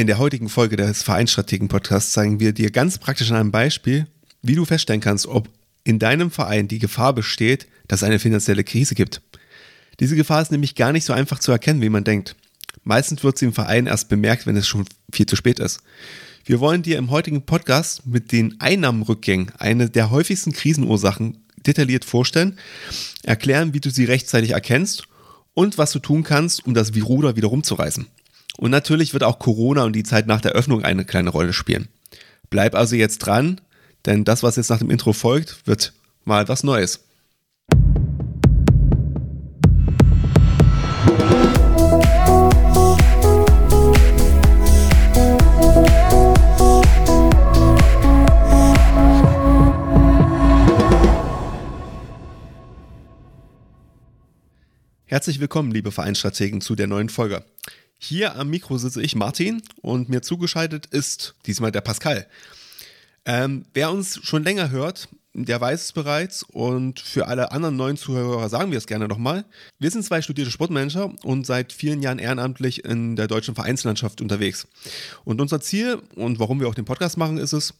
In der heutigen Folge des Vereinsstrategen-Podcasts zeigen wir dir ganz praktisch an einem Beispiel, wie du feststellen kannst, ob in deinem Verein die Gefahr besteht, dass es eine finanzielle Krise gibt. Diese Gefahr ist nämlich gar nicht so einfach zu erkennen, wie man denkt. Meistens wird sie im Verein erst bemerkt, wenn es schon viel zu spät ist. Wir wollen dir im heutigen Podcast mit den Einnahmenrückgängen, eine der häufigsten Krisenursachen, detailliert vorstellen, erklären, wie du sie rechtzeitig erkennst und was du tun kannst, um das Ruder wieder rumzureißen. Und natürlich wird auch Corona und die Zeit nach der Öffnung eine kleine Rolle spielen. Bleib also jetzt dran, denn das, was jetzt nach dem Intro folgt, wird mal was Neues. Herzlich willkommen, liebe Vereinsstrategen, zu der neuen Folge. Hier am Mikro sitze ich, Martin, und mir zugeschaltet ist diesmal der Pascal. Ähm, wer uns schon länger hört, der weiß es bereits und für alle anderen neuen Zuhörer sagen wir es gerne nochmal. Wir sind zwei studierte Sportmanager und seit vielen Jahren ehrenamtlich in der deutschen Vereinslandschaft unterwegs. Und unser Ziel und warum wir auch den Podcast machen, ist es,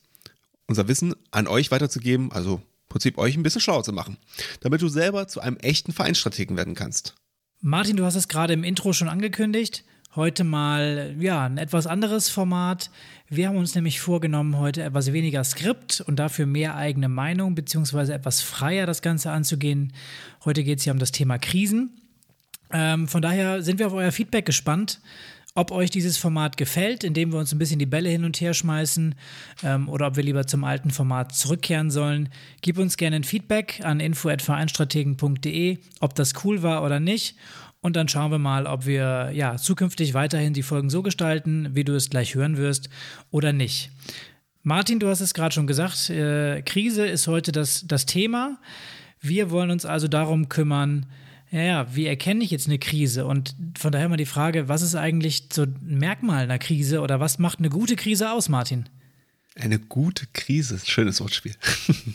unser Wissen an euch weiterzugeben, also im Prinzip euch ein bisschen schlauer zu machen, damit du selber zu einem echten Vereinsstrategen werden kannst. Martin, du hast es gerade im Intro schon angekündigt. Heute mal ja, ein etwas anderes Format. Wir haben uns nämlich vorgenommen, heute etwas weniger Skript und dafür mehr eigene Meinung, beziehungsweise etwas freier das Ganze anzugehen. Heute geht es ja um das Thema Krisen. Ähm, von daher sind wir auf euer Feedback gespannt ob euch dieses Format gefällt, indem wir uns ein bisschen die Bälle hin und her schmeißen ähm, oder ob wir lieber zum alten Format zurückkehren sollen. Gib uns gerne ein Feedback an info@vereinstrategen.de, ob das cool war oder nicht. Und dann schauen wir mal, ob wir ja zukünftig weiterhin die Folgen so gestalten, wie du es gleich hören wirst, oder nicht. Martin, du hast es gerade schon gesagt, äh, Krise ist heute das, das Thema. Wir wollen uns also darum kümmern, ja, wie erkenne ich jetzt eine Krise? Und von daher mal die Frage, was ist eigentlich so ein Merkmal einer Krise oder was macht eine gute Krise aus, Martin? Eine gute Krise, schönes Wortspiel.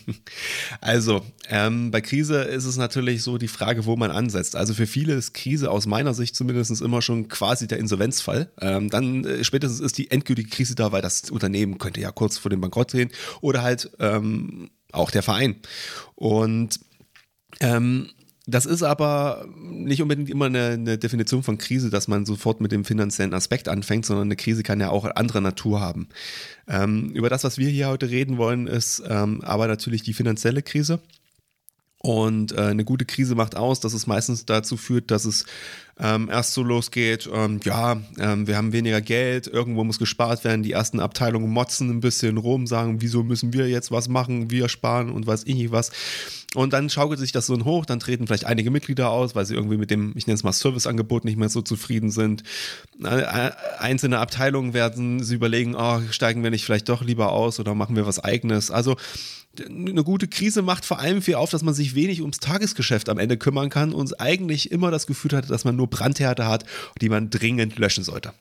also, ähm, bei Krise ist es natürlich so die Frage, wo man ansetzt. Also für viele ist Krise aus meiner Sicht zumindest immer schon quasi der Insolvenzfall. Ähm, dann äh, spätestens ist die endgültige Krise da, weil das Unternehmen könnte ja kurz vor dem Bankrott drehen oder halt ähm, auch der Verein. Und ähm, das ist aber nicht unbedingt immer eine, eine, Definition von Krise, dass man sofort mit dem finanziellen Aspekt anfängt, sondern eine Krise kann ja auch andere Natur haben. Ähm, über das, was wir hier heute reden wollen, ist ähm, aber natürlich die finanzielle Krise. Und äh, eine gute Krise macht aus, dass es meistens dazu führt, dass es ähm, erst so losgeht, ähm, ja, ähm, wir haben weniger Geld, irgendwo muss gespart werden, die ersten Abteilungen motzen ein bisschen rum, sagen, wieso müssen wir jetzt was machen, wir sparen und weiß ich nicht was. Und dann schaukelt sich das so hoch, dann treten vielleicht einige Mitglieder aus, weil sie irgendwie mit dem, ich nenne es mal Serviceangebot nicht mehr so zufrieden sind. Äh, einzelne Abteilungen werden sie überlegen, oh, steigen wir nicht vielleicht doch lieber aus oder machen wir was eigenes. Also eine gute Krise macht vor allem viel auf, dass man sich wenig ums Tagesgeschäft am Ende kümmern kann und eigentlich immer das Gefühl hat, dass man nur Brandhärte hat, die man dringend löschen sollte.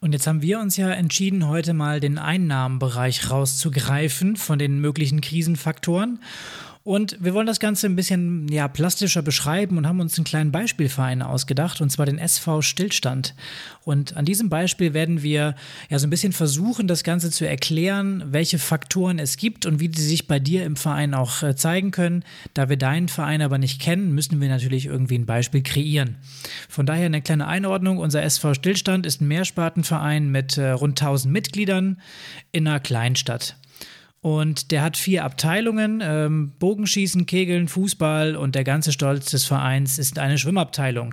Und jetzt haben wir uns ja entschieden, heute mal den Einnahmenbereich rauszugreifen von den möglichen Krisenfaktoren und wir wollen das Ganze ein bisschen ja, plastischer beschreiben und haben uns einen kleinen Beispielverein ausgedacht, und zwar den SV Stillstand. Und an diesem Beispiel werden wir ja so ein bisschen versuchen, das Ganze zu erklären, welche Faktoren es gibt und wie die sich bei dir im Verein auch äh, zeigen können. Da wir deinen Verein aber nicht kennen, müssen wir natürlich irgendwie ein Beispiel kreieren. Von daher eine kleine Einordnung. Unser SV Stillstand ist ein Mehrspartenverein mit äh, rund 1000 Mitgliedern in einer Kleinstadt. Und der hat vier Abteilungen: ähm, Bogenschießen, Kegeln, Fußball und der ganze Stolz des Vereins ist eine Schwimmabteilung.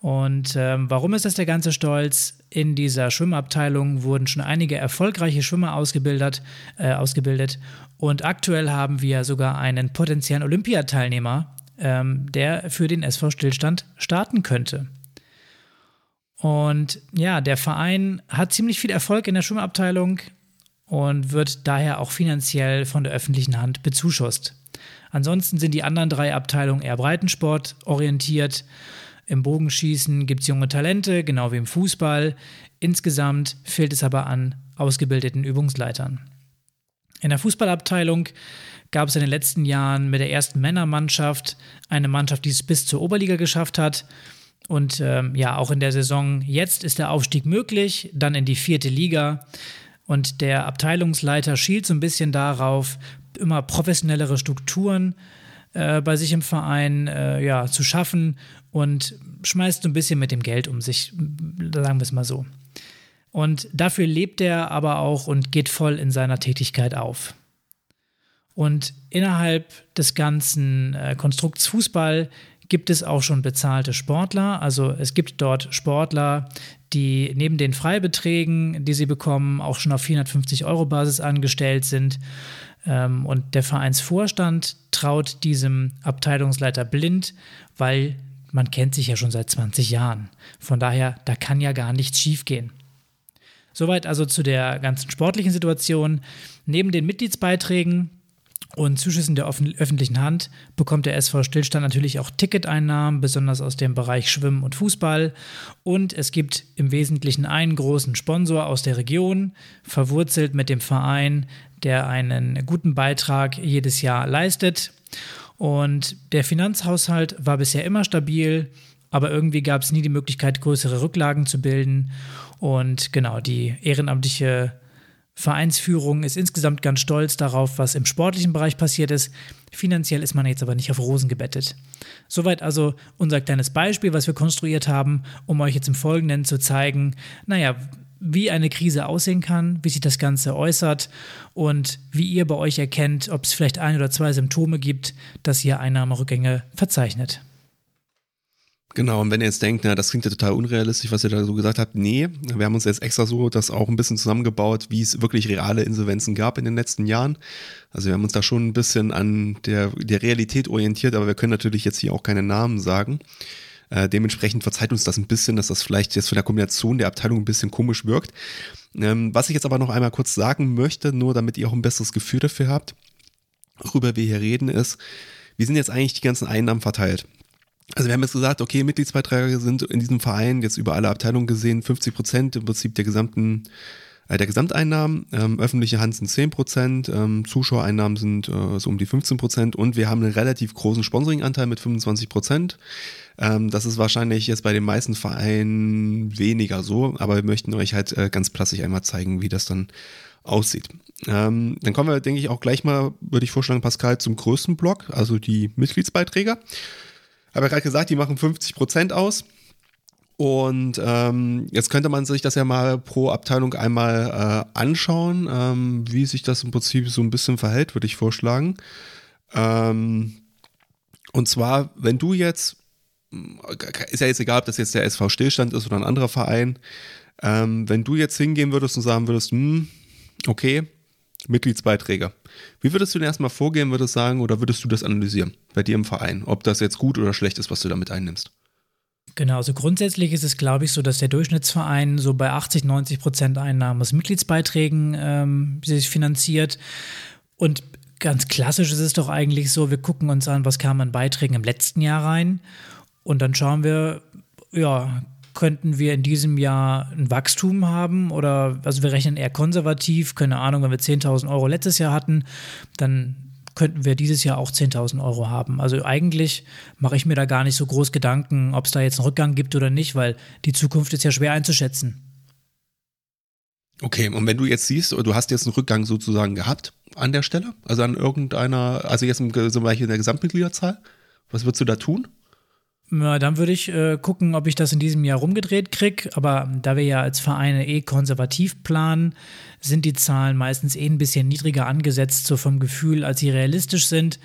Und ähm, warum ist das der ganze Stolz? In dieser Schwimmabteilung wurden schon einige erfolgreiche Schwimmer ausgebildet, äh, ausgebildet. Und aktuell haben wir sogar einen potenziellen Olympiateilnehmer, ähm, der für den SV Stillstand starten könnte. Und ja, der Verein hat ziemlich viel Erfolg in der Schwimmabteilung und wird daher auch finanziell von der öffentlichen Hand bezuschusst. Ansonsten sind die anderen drei Abteilungen eher Breitensport orientiert. Im Bogenschießen gibt es junge Talente, genau wie im Fußball. Insgesamt fehlt es aber an ausgebildeten Übungsleitern. In der Fußballabteilung gab es in den letzten Jahren mit der ersten Männermannschaft eine Mannschaft, die es bis zur Oberliga geschafft hat. Und ähm, ja, auch in der Saison jetzt ist der Aufstieg möglich, dann in die vierte Liga. Und der Abteilungsleiter schielt so ein bisschen darauf, immer professionellere Strukturen äh, bei sich im Verein äh, ja, zu schaffen und schmeißt so ein bisschen mit dem Geld um sich, sagen wir es mal so. Und dafür lebt er aber auch und geht voll in seiner Tätigkeit auf. Und innerhalb des ganzen äh, Konstrukts Fußball gibt es auch schon bezahlte Sportler. Also es gibt dort Sportler, die neben den Freibeträgen, die sie bekommen, auch schon auf 450 Euro Basis angestellt sind. Ähm, und der Vereinsvorstand traut diesem Abteilungsleiter blind, weil man kennt sich ja schon seit 20 Jahren. Von daher, da kann ja gar nichts schiefgehen. Soweit also zu der ganzen sportlichen Situation. Neben den Mitgliedsbeiträgen und Zuschüssen der öffentlichen Hand bekommt der SV Stillstand natürlich auch Ticketeinnahmen, besonders aus dem Bereich Schwimmen und Fußball. Und es gibt im Wesentlichen einen großen Sponsor aus der Region, verwurzelt mit dem Verein, der einen guten Beitrag jedes Jahr leistet. Und der Finanzhaushalt war bisher immer stabil, aber irgendwie gab es nie die Möglichkeit, größere Rücklagen zu bilden. Und genau, die ehrenamtliche Vereinsführung ist insgesamt ganz stolz darauf, was im sportlichen Bereich passiert ist. Finanziell ist man jetzt aber nicht auf Rosen gebettet. Soweit also unser kleines Beispiel, was wir konstruiert haben, um euch jetzt im Folgenden zu zeigen, naja, wie eine Krise aussehen kann, wie sich das Ganze äußert und wie ihr bei euch erkennt, ob es vielleicht ein oder zwei Symptome gibt, dass ihr Einnahmerückgänge verzeichnet. Genau, und wenn ihr jetzt denkt, na, das klingt ja total unrealistisch, was ihr da so gesagt habt, nee, wir haben uns jetzt extra so das auch ein bisschen zusammengebaut, wie es wirklich reale Insolvenzen gab in den letzten Jahren. Also wir haben uns da schon ein bisschen an der, der Realität orientiert, aber wir können natürlich jetzt hier auch keine Namen sagen. Äh, dementsprechend verzeiht uns das ein bisschen, dass das vielleicht jetzt von der Kombination der Abteilung ein bisschen komisch wirkt. Ähm, was ich jetzt aber noch einmal kurz sagen möchte, nur damit ihr auch ein besseres Gefühl dafür habt, worüber wir hier reden, ist, wie sind jetzt eigentlich die ganzen Einnahmen verteilt? Also wir haben jetzt gesagt, okay, Mitgliedsbeiträge sind in diesem Verein jetzt über alle Abteilungen gesehen 50 Prozent im Prinzip der gesamten äh, der Gesamteinnahmen. Ähm, öffentliche Hand sind 10 Prozent, ähm, Zuschauereinnahmen sind äh, so um die 15 Prozent und wir haben einen relativ großen Sponsoringanteil mit 25 Prozent. Ähm, das ist wahrscheinlich jetzt bei den meisten Vereinen weniger so, aber wir möchten euch halt äh, ganz plastisch einmal zeigen, wie das dann aussieht. Ähm, dann kommen wir, denke ich, auch gleich mal, würde ich vorschlagen, Pascal, zum größten Block, also die Mitgliedsbeiträge habe ja gerade gesagt, die machen 50 Prozent aus. Und ähm, jetzt könnte man sich das ja mal pro Abteilung einmal äh, anschauen, ähm, wie sich das im Prinzip so ein bisschen verhält, würde ich vorschlagen. Ähm, und zwar, wenn du jetzt, ist ja jetzt egal, ob das jetzt der SV Stillstand ist oder ein anderer Verein, ähm, wenn du jetzt hingehen würdest und sagen würdest, hm, okay, Mitgliedsbeiträge. Wie würdest du denn erstmal vorgehen, würdest du sagen, oder würdest du das analysieren bei dir im Verein, ob das jetzt gut oder schlecht ist, was du damit einnimmst? Genau, also grundsätzlich ist es, glaube ich, so, dass der Durchschnittsverein so bei 80, 90 Prozent Einnahmen aus Mitgliedsbeiträgen ähm, sich finanziert. Und ganz klassisch ist es doch eigentlich so, wir gucken uns an, was kam an Beiträgen im letzten Jahr rein und dann schauen wir, ja, könnten wir in diesem Jahr ein Wachstum haben oder, also wir rechnen eher konservativ, keine Ahnung, wenn wir 10.000 Euro letztes Jahr hatten, dann könnten wir dieses Jahr auch 10.000 Euro haben. Also eigentlich mache ich mir da gar nicht so groß Gedanken, ob es da jetzt einen Rückgang gibt oder nicht, weil die Zukunft ist ja schwer einzuschätzen. Okay, und wenn du jetzt siehst, du hast jetzt einen Rückgang sozusagen gehabt an der Stelle, also an irgendeiner, also jetzt zum Beispiel in der Gesamtmitgliederzahl, was würdest du da tun? Ja, dann würde ich äh, gucken, ob ich das in diesem Jahr rumgedreht kriege. Aber da wir ja als Vereine eh konservativ planen, sind die Zahlen meistens eh ein bisschen niedriger angesetzt, so vom Gefühl, als sie realistisch sind.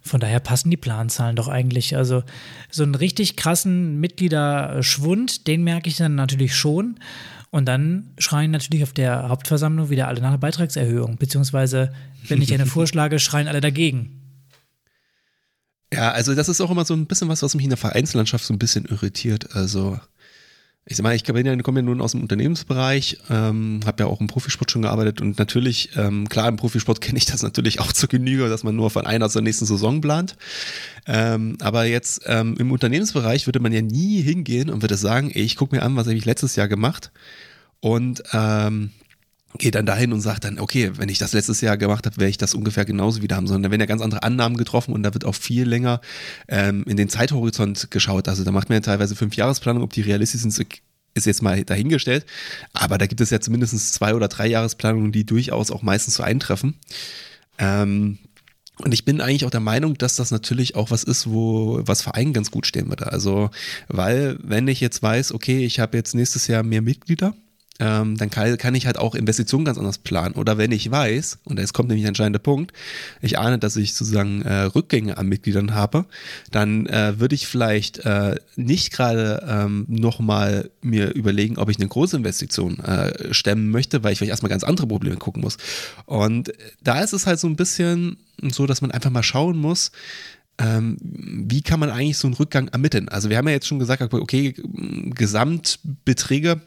Von daher passen die Planzahlen doch eigentlich. Also so einen richtig krassen Mitgliederschwund, den merke ich dann natürlich schon. Und dann schreien natürlich auf der Hauptversammlung wieder alle nach einer Beitragserhöhung. Beziehungsweise, wenn ich eine vorschlage, schreien alle dagegen. Ja, also das ist auch immer so ein bisschen was, was mich in der Vereinslandschaft so ein bisschen irritiert. Also ich sag mal, ich komme ja nun aus dem Unternehmensbereich, ähm, habe ja auch im Profisport schon gearbeitet und natürlich, ähm, klar, im Profisport kenne ich das natürlich auch zur Genüge, dass man nur von einer zur nächsten Saison plant. Ähm, aber jetzt ähm, im Unternehmensbereich würde man ja nie hingehen und würde sagen, ey, ich gucke mir an, was habe ich letztes Jahr gemacht und ähm, geht dann dahin und sagt dann, okay, wenn ich das letztes Jahr gemacht habe, werde ich das ungefähr genauso wieder haben, sondern da werden ja ganz andere Annahmen getroffen und da wird auch viel länger ähm, in den Zeithorizont geschaut. Also da macht man ja teilweise fünf Jahresplanung, ob die realistisch sind, ist jetzt mal dahingestellt. Aber da gibt es ja zumindest zwei oder drei Jahresplanungen, die durchaus auch meistens so eintreffen. Ähm, und ich bin eigentlich auch der Meinung, dass das natürlich auch was ist, wo was Vereinen ganz gut stehen würde. Also, weil wenn ich jetzt weiß, okay, ich habe jetzt nächstes Jahr mehr Mitglieder, ähm, dann kann, kann, ich halt auch Investitionen ganz anders planen. Oder wenn ich weiß, und jetzt kommt nämlich der entscheidende Punkt, ich ahne, dass ich sozusagen äh, Rückgänge an Mitgliedern habe, dann äh, würde ich vielleicht äh, nicht gerade ähm, nochmal mir überlegen, ob ich eine große Investition äh, stemmen möchte, weil ich vielleicht erstmal ganz andere Probleme gucken muss. Und da ist es halt so ein bisschen so, dass man einfach mal schauen muss, ähm, wie kann man eigentlich so einen Rückgang ermitteln? Also wir haben ja jetzt schon gesagt, okay, Gesamtbeträge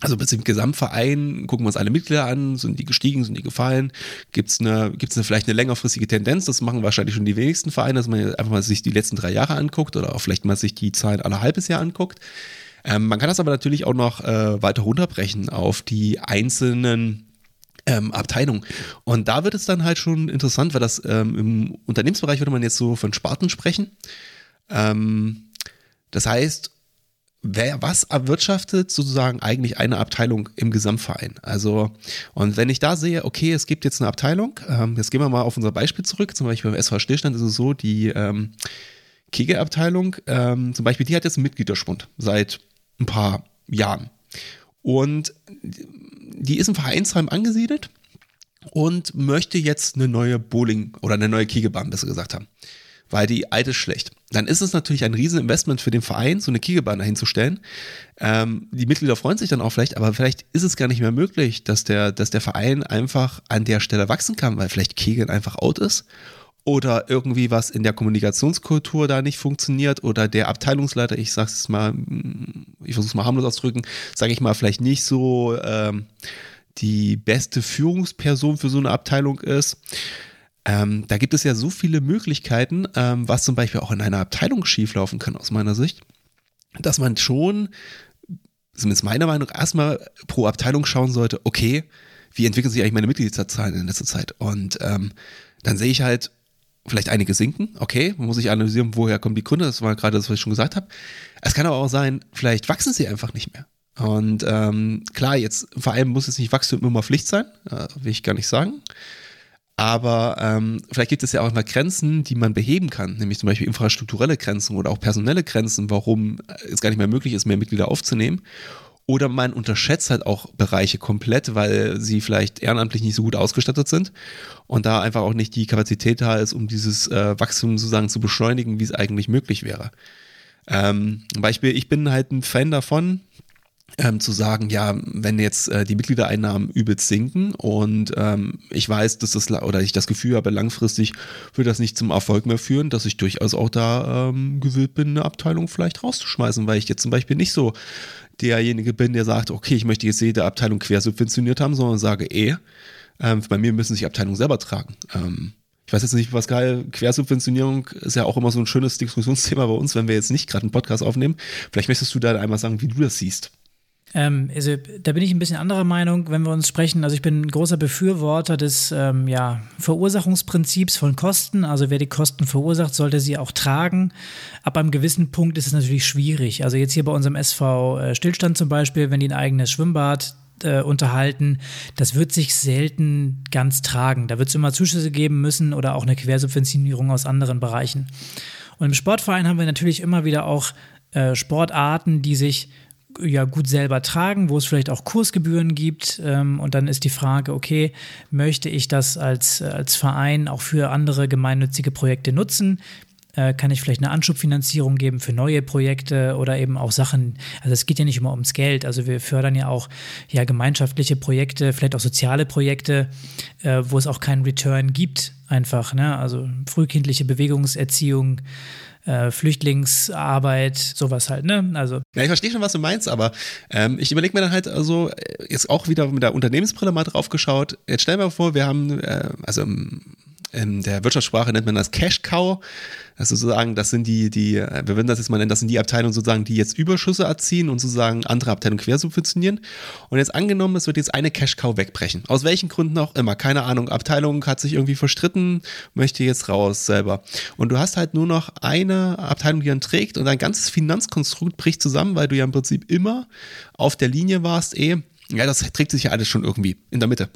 also im Gesamtverein gucken wir uns alle Mitglieder an, sind die gestiegen, sind die gefallen, gibt es eine, gibt's eine, vielleicht eine längerfristige Tendenz, das machen wahrscheinlich schon die wenigsten Vereine, dass man einfach mal sich die letzten drei Jahre anguckt oder auch vielleicht mal sich die Zahlen alle halbes Jahr anguckt. Ähm, man kann das aber natürlich auch noch äh, weiter runterbrechen auf die einzelnen ähm, Abteilungen. Und da wird es dann halt schon interessant, weil das ähm, im Unternehmensbereich würde man jetzt so von Sparten sprechen. Ähm, das heißt, wer, was erwirtschaftet sozusagen eigentlich eine Abteilung im Gesamtverein? Also, und wenn ich da sehe, okay, es gibt jetzt eine Abteilung, ähm, jetzt gehen wir mal auf unser Beispiel zurück, zum Beispiel beim SV Stillstand ist es so, die ähm, Kegelabteilung, ähm, zum Beispiel, die hat jetzt einen Mitgliederschwund seit ein paar Jahren. Und die ist im Vereinsheim angesiedelt und möchte jetzt eine neue Bowling oder eine neue Kegelbahn, besser gesagt haben weil die alte ist schlecht. Dann ist es natürlich ein Rieseninvestment für den Verein, so eine Kegelbahn dahinzustellen. Ähm, die Mitglieder freuen sich dann auch vielleicht, aber vielleicht ist es gar nicht mehr möglich, dass der, dass der Verein einfach an der Stelle wachsen kann, weil vielleicht Kegeln einfach out ist oder irgendwie was in der Kommunikationskultur da nicht funktioniert oder der Abteilungsleiter, ich sag's es mal, ich versuche es mal harmlos auszudrücken, sage ich mal, vielleicht nicht so ähm, die beste Führungsperson für so eine Abteilung ist. Ähm, da gibt es ja so viele Möglichkeiten, ähm, was zum Beispiel auch in einer Abteilung schieflaufen kann, aus meiner Sicht, dass man schon, zumindest meiner Meinung, erstmal pro Abteilung schauen sollte, okay, wie entwickeln sich eigentlich meine Mitgliederzahlen in letzter Zeit? Und ähm, dann sehe ich halt, vielleicht einige sinken, okay, man muss sich analysieren, woher kommen die Gründe, das war gerade das, was ich schon gesagt habe. Es kann aber auch sein, vielleicht wachsen sie einfach nicht mehr. Und ähm, klar, jetzt vor allem muss es nicht Wachstum immer Pflicht sein, äh, will ich gar nicht sagen. Aber ähm, vielleicht gibt es ja auch mal Grenzen, die man beheben kann, nämlich zum Beispiel infrastrukturelle Grenzen oder auch personelle Grenzen, warum es gar nicht mehr möglich ist, mehr Mitglieder aufzunehmen. Oder man unterschätzt halt auch Bereiche komplett, weil sie vielleicht ehrenamtlich nicht so gut ausgestattet sind und da einfach auch nicht die Kapazität da ist, um dieses äh, Wachstum sozusagen zu beschleunigen, wie es eigentlich möglich wäre. Ähm, Beispiel, ich bin halt ein Fan davon, ähm, zu sagen, ja, wenn jetzt äh, die Mitgliedereinnahmen übelst sinken und ähm, ich weiß, dass das oder ich das Gefühl habe, langfristig wird das nicht zum Erfolg mehr führen, dass ich durchaus auch da ähm, gewillt bin, eine Abteilung vielleicht rauszuschmeißen, weil ich jetzt zum Beispiel nicht so derjenige bin, der sagt, okay, ich möchte jetzt jede Abteilung quersubventioniert haben, sondern sage, eh, ähm, bei mir müssen sich Abteilungen selber tragen. Ähm, ich weiß jetzt nicht, was geil, Quersubventionierung ist ja auch immer so ein schönes Diskussionsthema bei uns, wenn wir jetzt nicht gerade einen Podcast aufnehmen. Vielleicht möchtest du da einmal sagen, wie du das siehst. Ähm, also da bin ich ein bisschen anderer Meinung, wenn wir uns sprechen. Also ich bin ein großer Befürworter des ähm, ja, Verursachungsprinzips von Kosten. Also wer die Kosten verursacht, sollte sie auch tragen. Ab einem gewissen Punkt ist es natürlich schwierig. Also jetzt hier bei unserem SV äh, Stillstand zum Beispiel, wenn die ein eigenes Schwimmbad äh, unterhalten, das wird sich selten ganz tragen. Da wird es immer Zuschüsse geben müssen oder auch eine Quersubventionierung aus anderen Bereichen. Und im Sportverein haben wir natürlich immer wieder auch äh, Sportarten, die sich ja gut selber tragen, wo es vielleicht auch Kursgebühren gibt. Ähm, und dann ist die Frage, okay, möchte ich das als, als Verein auch für andere gemeinnützige Projekte nutzen? Äh, kann ich vielleicht eine Anschubfinanzierung geben für neue Projekte oder eben auch Sachen, also es geht ja nicht immer ums Geld, also wir fördern ja auch ja gemeinschaftliche Projekte, vielleicht auch soziale Projekte, äh, wo es auch keinen Return gibt, einfach, ne? Also frühkindliche Bewegungserziehung, äh, Flüchtlingsarbeit, sowas halt, ne? Also. Ja, ich verstehe schon, was du meinst, aber ähm, ich überlege mir dann halt also jetzt auch wieder mit der Unternehmensbrille mal drauf geschaut. Jetzt stellen wir vor, wir haben, äh, also im in der Wirtschaftssprache nennt man das Cash Cow. Also sozusagen, das sind die, die, wir würden das jetzt mal nennen, das sind die Abteilungen sozusagen, die jetzt Überschüsse erzielen und sozusagen andere Abteilungen quersubventionieren. Und jetzt angenommen, es wird jetzt eine Cash Cow wegbrechen. Aus welchen Gründen auch immer. Keine Ahnung. Abteilung hat sich irgendwie verstritten, möchte jetzt raus selber. Und du hast halt nur noch eine Abteilung, die dann trägt und dein ganzes Finanzkonstrukt bricht zusammen, weil du ja im Prinzip immer auf der Linie warst, eh, ja, das trägt sich ja alles schon irgendwie in der Mitte.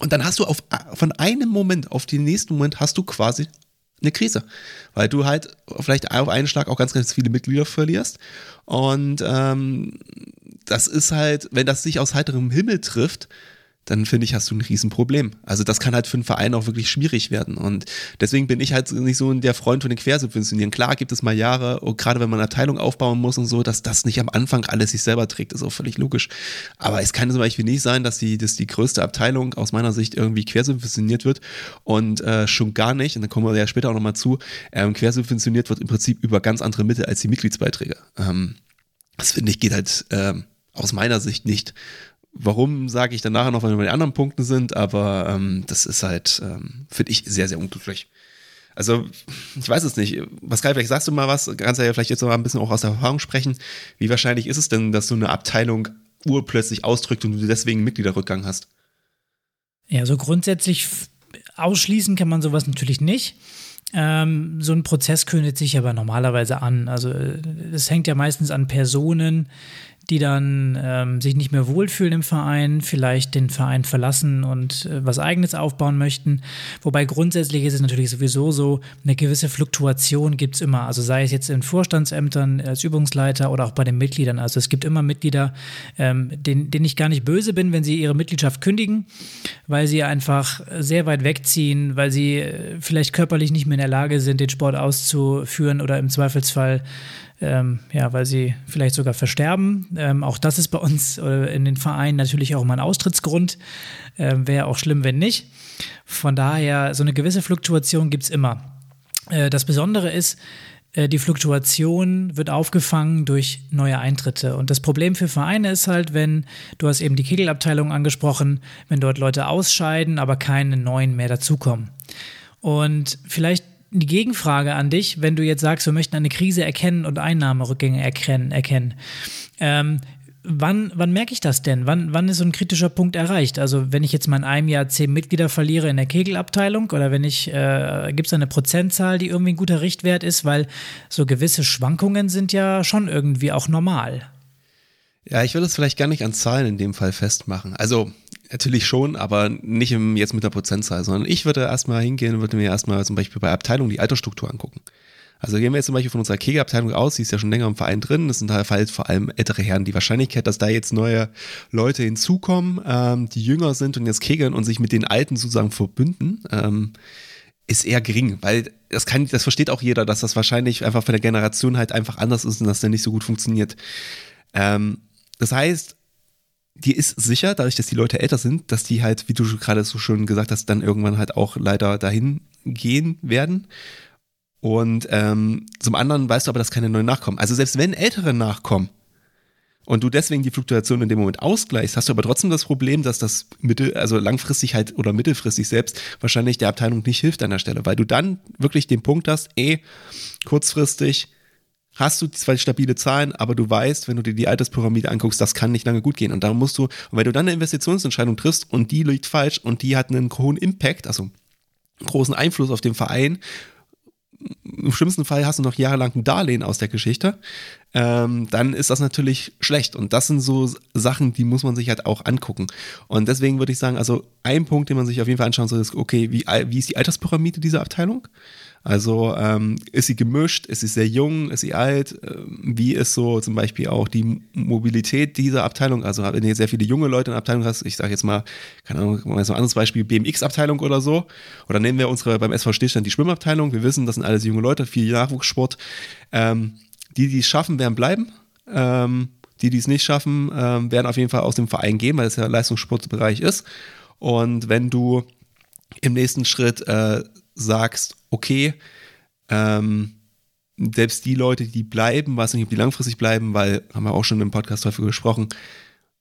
Und dann hast du auf, von einem Moment auf den nächsten Moment hast du quasi eine Krise, weil du halt vielleicht auf einen Schlag auch ganz, ganz viele Mitglieder verlierst. Und ähm, das ist halt, wenn das sich aus heiterem Himmel trifft, dann finde ich, hast du ein Riesenproblem. Also das kann halt für einen Verein auch wirklich schwierig werden. Und deswegen bin ich halt nicht so der Freund von den Quersubventionieren. Klar gibt es mal Jahre, gerade wenn man eine Abteilung aufbauen muss und so, dass das nicht am Anfang alles sich selber trägt, ist auch völlig logisch. Aber es kann zum Beispiel nicht sein, dass die, dass die größte Abteilung aus meiner Sicht irgendwie quersubventioniert wird und äh, schon gar nicht, und dann kommen wir ja später auch nochmal zu, ähm, quersubventioniert wird im Prinzip über ganz andere Mittel als die Mitgliedsbeiträge. Ähm, das finde ich geht halt ähm, aus meiner Sicht nicht. Warum sage ich dann nachher noch, wenn wir bei den anderen Punkten sind, aber ähm, das ist halt, ähm, finde ich, sehr, sehr unglücklich. Also, ich weiß es nicht. Pascal, vielleicht sagst du mal was, kannst ja vielleicht jetzt noch ein bisschen auch aus der Erfahrung sprechen. Wie wahrscheinlich ist es denn, dass so eine Abteilung urplötzlich ausdrückt und du deswegen Mitgliederrückgang hast? Ja, so grundsätzlich ausschließen kann man sowas natürlich nicht. Ähm, so ein Prozess kündet sich aber normalerweise an. Also es hängt ja meistens an Personen, die dann ähm, sich nicht mehr wohlfühlen im Verein, vielleicht den Verein verlassen und äh, was eigenes aufbauen möchten. Wobei grundsätzlich ist es natürlich sowieso so, eine gewisse Fluktuation gibt es immer. Also sei es jetzt in Vorstandsämtern als Übungsleiter oder auch bei den Mitgliedern. Also es gibt immer Mitglieder, ähm, denen, denen ich gar nicht böse bin, wenn sie ihre Mitgliedschaft kündigen, weil sie einfach sehr weit wegziehen, weil sie äh, vielleicht körperlich nicht mehr in der Lage sind, den Sport auszuführen oder im Zweifelsfall ähm, ja, weil sie vielleicht sogar versterben. Ähm, auch das ist bei uns äh, in den Vereinen natürlich auch mal ein Austrittsgrund. Ähm, Wäre auch schlimm, wenn nicht. Von daher, so eine gewisse Fluktuation gibt es immer. Äh, das Besondere ist, äh, die Fluktuation wird aufgefangen durch neue Eintritte. Und das Problem für Vereine ist halt, wenn, du hast eben die Kegelabteilung angesprochen, wenn dort Leute ausscheiden, aber keine neuen mehr dazukommen. Und vielleicht die Gegenfrage an dich, wenn du jetzt sagst, wir möchten eine Krise erkennen und Einnahmerückgänge erkennen, erkennen. Ähm, wann, wann merke ich das denn? Wann, wann ist so ein kritischer Punkt erreicht? Also wenn ich jetzt mal in einem Jahr zehn Mitglieder verliere in der Kegelabteilung oder wenn ich, äh, gibt es eine Prozentzahl, die irgendwie ein guter Richtwert ist, weil so gewisse Schwankungen sind ja schon irgendwie auch normal. Ja, ich würde es vielleicht gar nicht an Zahlen in dem Fall festmachen. Also natürlich schon, aber nicht im, jetzt mit der Prozentzahl, sondern ich würde erstmal hingehen und würde mir erstmal zum Beispiel bei Abteilungen die Altersstruktur angucken. Also gehen wir jetzt zum Beispiel von unserer Kegelabteilung aus, die ist ja schon länger im Verein drin, das sind halt vor allem ältere Herren. Die Wahrscheinlichkeit, dass da jetzt neue Leute hinzukommen, ähm, die jünger sind und jetzt kegeln und sich mit den Alten sozusagen verbünden, ähm, ist eher gering, weil das kann, das versteht auch jeder, dass das wahrscheinlich einfach von der Generation halt einfach anders ist und dass der nicht so gut funktioniert. Ähm, das heißt, dir ist sicher, dadurch, dass die Leute älter sind, dass die halt, wie du gerade so schön gesagt hast, dann irgendwann halt auch leider dahin gehen werden. Und ähm, zum anderen weißt du aber, dass keine neuen nachkommen. Also selbst wenn ältere nachkommen und du deswegen die Fluktuation in dem Moment ausgleichst, hast du aber trotzdem das Problem, dass das mittel, also langfristig halt oder mittelfristig selbst wahrscheinlich der Abteilung nicht hilft an der Stelle, weil du dann wirklich den Punkt hast, eh, kurzfristig hast du zwei stabile Zahlen, aber du weißt, wenn du dir die Alterspyramide anguckst, das kann nicht lange gut gehen. Und da musst du, und wenn du dann eine Investitionsentscheidung triffst und die liegt falsch und die hat einen hohen Impact, also einen großen Einfluss auf den Verein, im schlimmsten Fall hast du noch jahrelang ein Darlehen aus der Geschichte, ähm, dann ist das natürlich schlecht. Und das sind so Sachen, die muss man sich halt auch angucken. Und deswegen würde ich sagen, also ein Punkt, den man sich auf jeden Fall anschauen soll, ist, okay, wie, wie ist die Alterspyramide dieser Abteilung? Also ähm, ist sie gemischt, ist sie sehr jung, ist sie alt? Ähm, wie ist so zum Beispiel auch die Mobilität dieser Abteilung? Also wenn du sehr viele junge Leute in der Abteilung hast, ich sage jetzt mal, keine Ahnung, mal so ein anderes Beispiel, BMX-Abteilung oder so. Oder nehmen wir unsere beim SV Stillstand die Schwimmabteilung. Wir wissen, das sind alles junge Leute, viel Nachwuchssport. Ähm, die, die es schaffen, werden bleiben. Ähm, die, die es nicht schaffen, ähm, werden auf jeden Fall aus dem Verein gehen, weil es ja Leistungssportbereich ist. Und wenn du im nächsten Schritt äh, sagst, okay, ähm, selbst die Leute, die bleiben, weiß nicht, ob die langfristig bleiben, weil, haben wir auch schon im Podcast häufig gesprochen,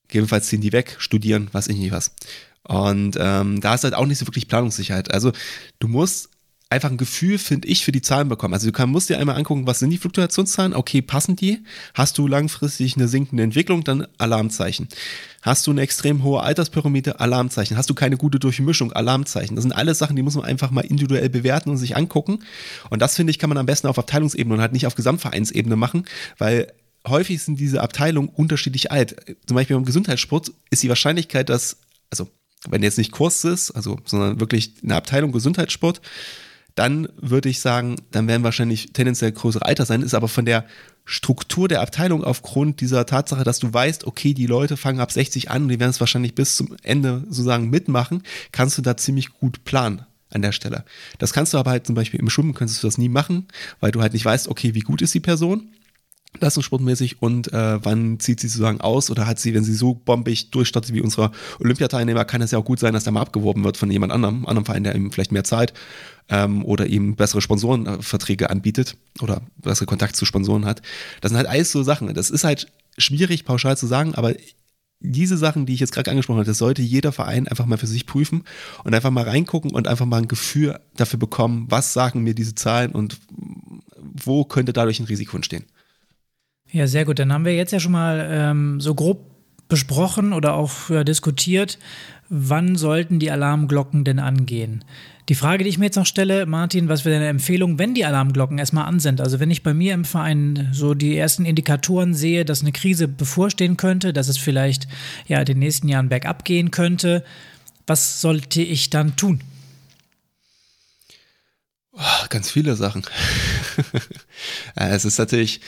gegebenenfalls ziehen die weg, studieren, weiß ich nicht was. Und ähm, da ist halt auch nicht so wirklich Planungssicherheit. Also du musst einfach ein Gefühl, finde ich, für die Zahlen bekommen. Also du kann, musst dir einmal angucken, was sind die Fluktuationszahlen? Okay, passen die? Hast du langfristig eine sinkende Entwicklung? Dann Alarmzeichen. Hast du eine extrem hohe Alterspyramide? Alarmzeichen. Hast du keine gute Durchmischung? Alarmzeichen. Das sind alles Sachen, die muss man einfach mal individuell bewerten und sich angucken. Und das, finde ich, kann man am besten auf Abteilungsebene und halt nicht auf Gesamtvereinsebene machen, weil häufig sind diese Abteilungen unterschiedlich alt. Zum Beispiel beim Gesundheitssport ist die Wahrscheinlichkeit, dass, also wenn jetzt nicht Kurs ist, also, sondern wirklich eine Abteilung Gesundheitssport, dann würde ich sagen, dann werden wahrscheinlich tendenziell größere Alter sein, ist aber von der Struktur der Abteilung aufgrund dieser Tatsache, dass du weißt, okay, die Leute fangen ab 60 an und die werden es wahrscheinlich bis zum Ende sozusagen mitmachen, kannst du da ziemlich gut planen an der Stelle. Das kannst du aber halt zum Beispiel im Schwimmen könntest du das nie machen, weil du halt nicht weißt, okay, wie gut ist die Person leistungssportmäßig und äh, wann zieht sie sozusagen aus oder hat sie, wenn sie so bombig durchstartet wie unsere Olympiateilnehmer, kann es ja auch gut sein, dass der mal abgeworben wird von jemand anderem, anderem Verein, der ihm vielleicht mehr Zeit ähm, oder ihm bessere Sponsorenverträge anbietet oder bessere Kontakt zu Sponsoren hat. Das sind halt alles so Sachen. Das ist halt schwierig pauschal zu sagen, aber diese Sachen, die ich jetzt gerade angesprochen habe, das sollte jeder Verein einfach mal für sich prüfen und einfach mal reingucken und einfach mal ein Gefühl dafür bekommen, was sagen mir diese Zahlen und wo könnte dadurch ein Risiko entstehen. Ja, sehr gut. Dann haben wir jetzt ja schon mal ähm, so grob besprochen oder auch ja, diskutiert, wann sollten die Alarmglocken denn angehen? Die Frage, die ich mir jetzt noch stelle, Martin, was wäre deine Empfehlung, wenn die Alarmglocken erstmal an sind? Also wenn ich bei mir im Verein so die ersten Indikatoren sehe, dass eine Krise bevorstehen könnte, dass es vielleicht ja in den nächsten Jahren bergab gehen könnte, was sollte ich dann tun? Ganz viele Sachen. es ist natürlich,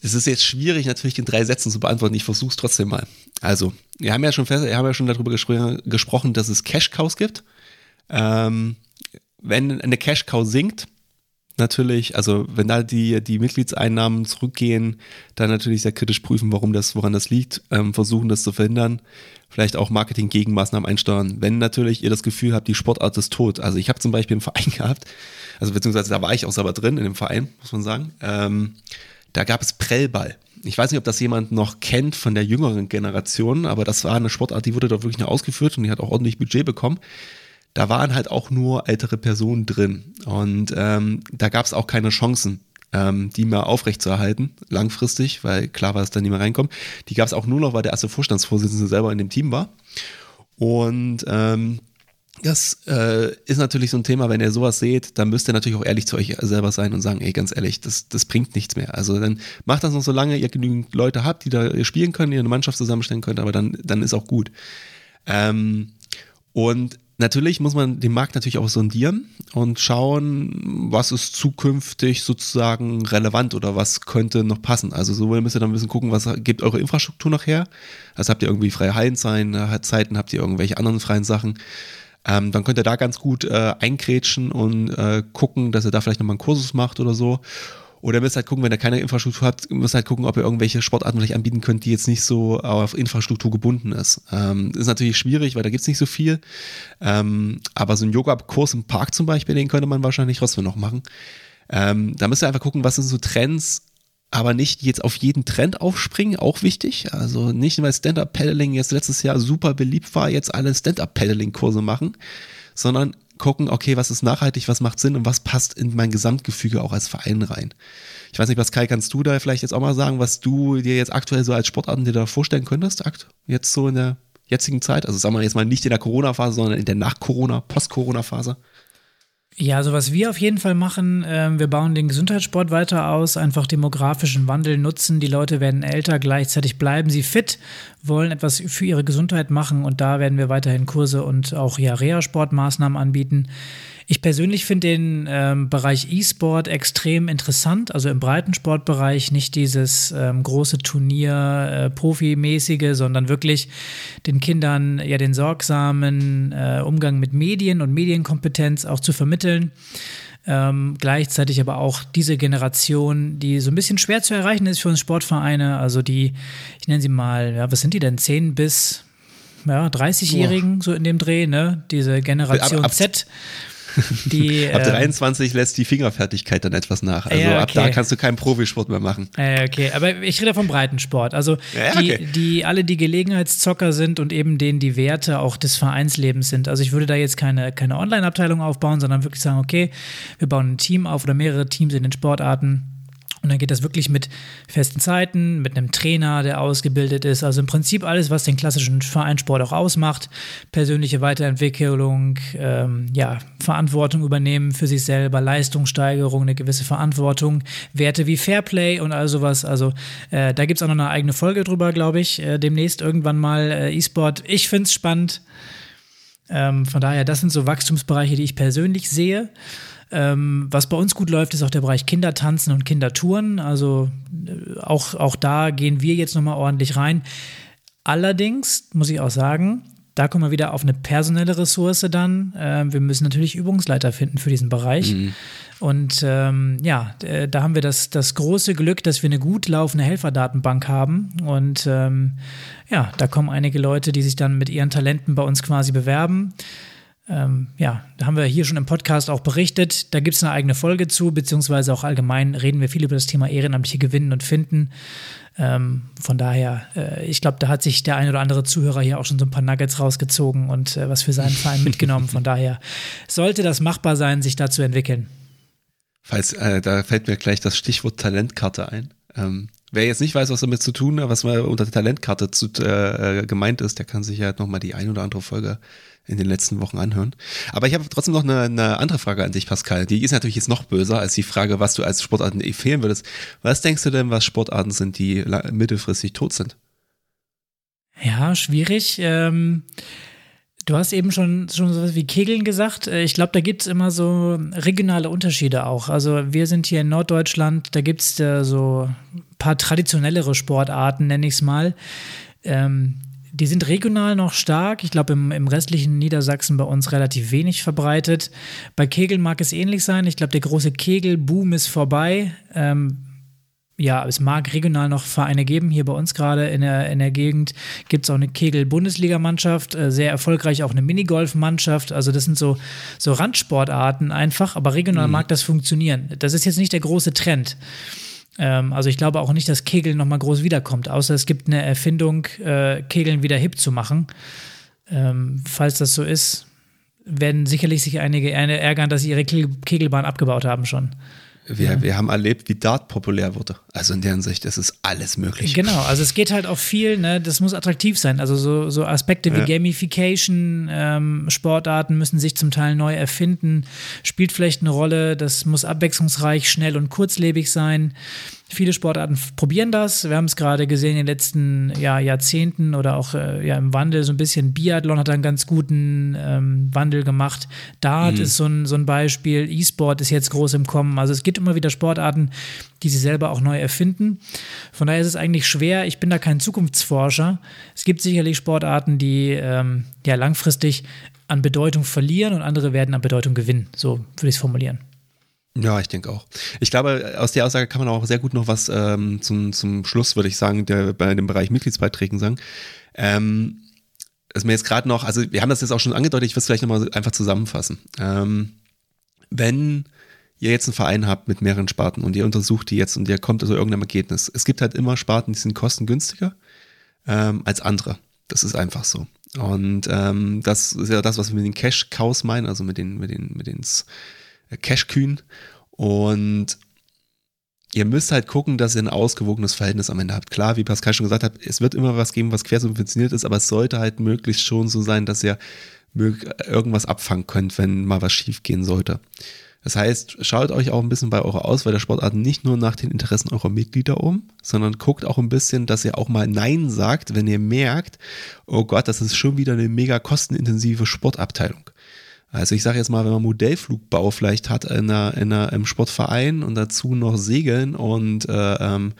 es ist jetzt schwierig, natürlich in drei Sätzen zu beantworten. Ich versuche es trotzdem mal. Also, wir haben ja schon wir haben ja schon darüber gespr gesprochen, dass es Cash-Cows gibt. Ähm, wenn eine Cash-Cow sinkt, natürlich, also wenn da die, die Mitgliedseinnahmen zurückgehen, dann natürlich sehr kritisch prüfen, warum das, woran das liegt, ähm, versuchen das zu verhindern, vielleicht auch Marketing-Gegenmaßnahmen einsteuern. Wenn natürlich ihr das Gefühl habt, die Sportart ist tot. Also ich habe zum Beispiel einen Verein gehabt, also beziehungsweise da war ich auch selber drin in dem Verein, muss man sagen. Ähm, da gab es Prellball. Ich weiß nicht, ob das jemand noch kennt von der jüngeren Generation, aber das war eine Sportart, die wurde dort wirklich noch ausgeführt und die hat auch ordentlich Budget bekommen. Da waren halt auch nur ältere Personen drin und ähm, da gab es auch keine Chancen, ähm, die mal aufrechtzuerhalten, langfristig, weil klar war, dass da nie mehr reinkommt. Die gab es auch nur noch, weil der erste Vorstandsvorsitzende selber in dem Team war. Und ähm, das äh, ist natürlich so ein Thema, wenn ihr sowas seht, dann müsst ihr natürlich auch ehrlich zu euch selber sein und sagen, ey, ganz ehrlich, das, das bringt nichts mehr. Also dann macht das noch so lange, ihr genügend Leute habt, die da spielen können, ihr eine Mannschaft zusammenstellen könnt, aber dann, dann ist auch gut. Ähm, und natürlich muss man den Markt natürlich auch sondieren und schauen, was ist zukünftig sozusagen relevant oder was könnte noch passen. Also so müsst ihr dann ein bisschen gucken, was gibt eure Infrastruktur noch her. Also habt ihr irgendwie freie Hallenzeiten, habt ihr irgendwelche anderen freien Sachen ähm, dann könnt ihr da ganz gut äh, einkrätschen und äh, gucken, dass ihr da vielleicht nochmal einen Kursus macht oder so. Oder müsst halt gucken, wenn ihr keine Infrastruktur habt, müsst halt gucken, ob ihr irgendwelche Sportarten vielleicht anbieten könnt, die jetzt nicht so auf Infrastruktur gebunden ist. Ähm, ist natürlich schwierig, weil da gibt's nicht so viel. Ähm, aber so ein Yoga-Kurs im Park zum Beispiel, den könnte man wahrscheinlich trotzdem noch machen. Ähm, da müsst ihr einfach gucken, was sind so Trends, aber nicht jetzt auf jeden Trend aufspringen, auch wichtig. Also nicht, weil Stand-Up-Paddling jetzt letztes Jahr super beliebt war, jetzt alle Stand-Up-Paddling-Kurse machen, sondern gucken, okay, was ist nachhaltig, was macht Sinn und was passt in mein Gesamtgefüge auch als Verein rein. Ich weiß nicht, was Kai, kannst du da vielleicht jetzt auch mal sagen, was du dir jetzt aktuell so als Sportarten dir da vorstellen könntest, jetzt so in der jetzigen Zeit? Also sagen wir jetzt mal nicht in der Corona-Phase, sondern in der Nach-Corona, Post-Corona-Phase. Ja, also was wir auf jeden Fall machen, äh, wir bauen den Gesundheitssport weiter aus, einfach demografischen Wandel nutzen. Die Leute werden älter, gleichzeitig bleiben sie fit, wollen etwas für ihre Gesundheit machen und da werden wir weiterhin Kurse und auch ja, Reha-Sportmaßnahmen anbieten. Ich persönlich finde den ähm, Bereich E-Sport extrem interessant, also im Breitensportbereich nicht dieses ähm, große Turnier, äh, Profimäßige, sondern wirklich den Kindern ja den sorgsamen äh, Umgang mit Medien und Medienkompetenz auch zu vermitteln. Ähm, gleichzeitig aber auch diese Generation, die so ein bisschen schwer zu erreichen ist für uns Sportvereine, also die, ich nenne sie mal, ja, was sind die denn, 10 bis ja, 30-Jährigen so in dem Dreh, ne? Diese Generation ab, ab, Z. Die, ab 23 äh, lässt die Fingerfertigkeit dann etwas nach. Also ja, okay. ab da kannst du keinen Profisport mehr machen. Äh, okay, aber ich rede vom Breitensport. Also ja, okay. die, die alle die Gelegenheitszocker sind und eben denen die Werte auch des Vereinslebens sind. Also ich würde da jetzt keine, keine Online-Abteilung aufbauen, sondern wirklich sagen, okay, wir bauen ein Team auf oder mehrere Teams in den Sportarten und dann geht das wirklich mit festen Zeiten, mit einem Trainer, der ausgebildet ist. Also im Prinzip alles, was den klassischen Vereinssport auch ausmacht. Persönliche Weiterentwicklung, ähm, ja, Verantwortung übernehmen für sich selber, Leistungssteigerung, eine gewisse Verantwortung, Werte wie Fairplay und all sowas. Also äh, da gibt es auch noch eine eigene Folge drüber, glaube ich, äh, demnächst irgendwann mal äh, E-Sport. Ich finde es spannend. Ähm, von daher, das sind so Wachstumsbereiche, die ich persönlich sehe. Ähm, was bei uns gut läuft, ist auch der Bereich Kindertanzen und Kindertouren. Also äh, auch, auch da gehen wir jetzt nochmal ordentlich rein. Allerdings muss ich auch sagen, da kommen wir wieder auf eine personelle Ressource dann. Äh, wir müssen natürlich Übungsleiter finden für diesen Bereich. Mhm. Und ähm, ja, da haben wir das, das große Glück, dass wir eine gut laufende Helferdatenbank haben. Und ähm, ja, da kommen einige Leute, die sich dann mit ihren Talenten bei uns quasi bewerben. Ähm, ja, da haben wir hier schon im Podcast auch berichtet. Da gibt es eine eigene Folge zu, beziehungsweise auch allgemein reden wir viel über das Thema ehrenamtliche Gewinnen und Finden. Ähm, von daher, äh, ich glaube, da hat sich der ein oder andere Zuhörer hier auch schon so ein paar Nuggets rausgezogen und äh, was für seinen Verein mitgenommen. Von daher sollte das machbar sein, sich da zu entwickeln. Falls, äh, da fällt mir gleich das Stichwort Talentkarte ein. Ähm, wer jetzt nicht weiß, was damit zu tun hat, was mal unter der Talentkarte zu, äh, gemeint ist, der kann sich ja nochmal die ein oder andere Folge in den letzten Wochen anhören. Aber ich habe trotzdem noch eine, eine, andere Frage an dich, Pascal. Die ist natürlich jetzt noch böser als die Frage, was du als Sportarten empfehlen würdest. Was denkst du denn, was Sportarten sind, die mittelfristig tot sind? Ja, schwierig. Ähm, du hast eben schon, schon sowas wie Kegeln gesagt. Äh, ich glaube, da gibt es immer so regionale Unterschiede auch. Also wir sind hier in Norddeutschland, da gibt es äh, so paar traditionellere Sportarten, nenne ich es mal. Ähm, die sind regional noch stark. Ich glaube, im, im, restlichen Niedersachsen bei uns relativ wenig verbreitet. Bei Kegel mag es ähnlich sein. Ich glaube, der große Kegelboom ist vorbei. Ähm, ja, es mag regional noch Vereine geben. Hier bei uns gerade in der, in der Gegend gibt es auch eine Kegel-Bundesligamannschaft, äh, sehr erfolgreich auch eine Minigolf-Mannschaft. Also das sind so, so Randsportarten einfach, aber regional mhm. mag das funktionieren. Das ist jetzt nicht der große Trend. Ähm, also ich glaube auch nicht, dass Kegeln nochmal groß wiederkommt, außer es gibt eine Erfindung, äh, Kegeln wieder hip zu machen. Ähm, falls das so ist, werden sicherlich sich einige ärgern, dass sie ihre Kegelbahn abgebaut haben schon. Wir, ja. wir haben erlebt, wie Dart populär wurde. Also in deren Sicht ist es alles möglich. Genau, also es geht halt auch viel, ne, das muss attraktiv sein. Also so, so Aspekte wie ja. Gamification, ähm, Sportarten müssen sich zum Teil neu erfinden, spielt vielleicht eine Rolle, das muss abwechslungsreich, schnell und kurzlebig sein. Viele Sportarten probieren das. Wir haben es gerade gesehen in den letzten ja, Jahrzehnten oder auch äh, ja, im Wandel so ein bisschen. Biathlon hat einen ganz guten ähm, Wandel gemacht. Dart mhm. ist so ein, so ein Beispiel. E-Sport ist jetzt groß im Kommen. Also es gibt immer wieder Sportarten, die sie selber auch neu erfinden. Von daher ist es eigentlich schwer. Ich bin da kein Zukunftsforscher. Es gibt sicherlich Sportarten, die ähm, ja langfristig an Bedeutung verlieren und andere werden an Bedeutung gewinnen. So würde ich es formulieren. Ja, ich denke auch. Ich glaube, aus der Aussage kann man auch sehr gut noch was ähm, zum, zum Schluss, würde ich sagen, der, bei dem Bereich Mitgliedsbeiträgen sagen. Ähm, ist mir jetzt gerade noch, also wir haben das jetzt auch schon angedeutet, ich würde es vielleicht nochmal einfach zusammenfassen. Ähm, wenn ihr jetzt einen Verein habt mit mehreren Sparten und ihr untersucht die jetzt und ihr kommt zu irgendeinem Ergebnis, es gibt halt immer Sparten, die sind kostengünstiger ähm, als andere. Das ist einfach so. Und ähm, das ist ja das, was wir mit den Cash-Cows meinen, also mit den, mit den, mit den Cash-Kühn. Und ihr müsst halt gucken, dass ihr ein ausgewogenes Verhältnis am Ende habt. Klar, wie Pascal schon gesagt hat, es wird immer was geben, was quersubventioniert ist, aber es sollte halt möglichst schon so sein, dass ihr irgendwas abfangen könnt, wenn mal was schief gehen sollte. Das heißt, schaut euch auch ein bisschen bei eurer Auswahl der Sportarten nicht nur nach den Interessen eurer Mitglieder um, sondern guckt auch ein bisschen, dass ihr auch mal Nein sagt, wenn ihr merkt, oh Gott, das ist schon wieder eine mega kostenintensive Sportabteilung. Also ich sage jetzt mal, wenn man Modellflugbau vielleicht hat in einer, in einer, im Sportverein und dazu noch Segeln und äh, ähm,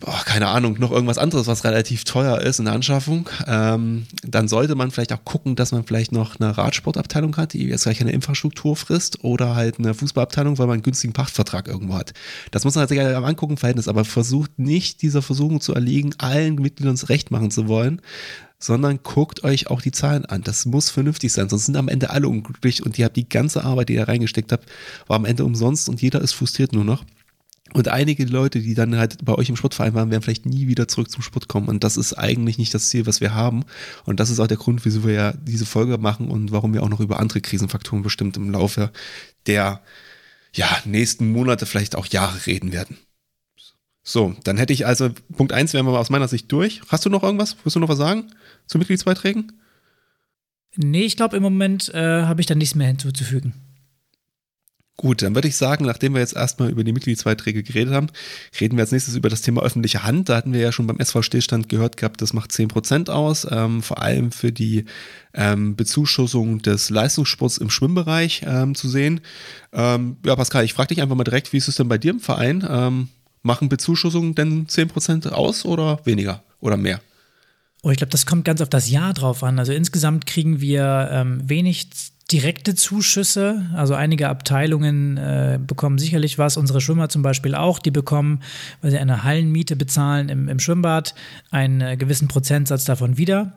boah, keine Ahnung, noch irgendwas anderes, was relativ teuer ist in der Anschaffung, ähm, dann sollte man vielleicht auch gucken, dass man vielleicht noch eine Radsportabteilung hat, die jetzt gleich eine Infrastruktur frisst oder halt eine Fußballabteilung, weil man einen günstigen Pachtvertrag irgendwo hat. Das muss man sich halt angucken, Verhältnis, aber versucht nicht dieser Versuchung zu erliegen, allen Mitgliedern Recht machen zu wollen, sondern guckt euch auch die Zahlen an. Das muss vernünftig sein, sonst sind am Ende alle unglücklich und ihr habt die ganze Arbeit, die ihr reingesteckt habt, war am Ende umsonst und jeder ist frustriert nur noch. Und einige Leute, die dann halt bei euch im Sportverein waren, werden vielleicht nie wieder zurück zum Sport kommen. Und das ist eigentlich nicht das Ziel, was wir haben. Und das ist auch der Grund, wieso wir ja diese Folge machen und warum wir auch noch über andere Krisenfaktoren bestimmt im Laufe der ja, nächsten Monate, vielleicht auch Jahre reden werden. So, dann hätte ich also Punkt eins wären wir mal aus meiner Sicht durch. Hast du noch irgendwas? Willst du noch was sagen zu Mitgliedsbeiträgen? Nee, ich glaube, im Moment äh, habe ich da nichts mehr hinzuzufügen. Gut, dann würde ich sagen, nachdem wir jetzt erstmal über die Mitgliedsbeiträge geredet haben, reden wir als nächstes über das Thema öffentliche Hand. Da hatten wir ja schon beim SV-Stillstand gehört gehabt, das macht 10% aus, ähm, vor allem für die ähm, Bezuschussung des Leistungssports im Schwimmbereich ähm, zu sehen. Ähm, ja, Pascal, ich frage dich einfach mal direkt, wie ist es denn bei dir im Verein? Machen Bezuschussungen denn 10% aus oder weniger oder mehr? Oh, ich glaube, das kommt ganz auf das Jahr drauf an. Also insgesamt kriegen wir ähm, wenig direkte Zuschüsse. Also einige Abteilungen äh, bekommen sicherlich was. Unsere Schwimmer zum Beispiel auch. Die bekommen, weil sie eine Hallenmiete bezahlen im, im Schwimmbad, einen äh, gewissen Prozentsatz davon wieder.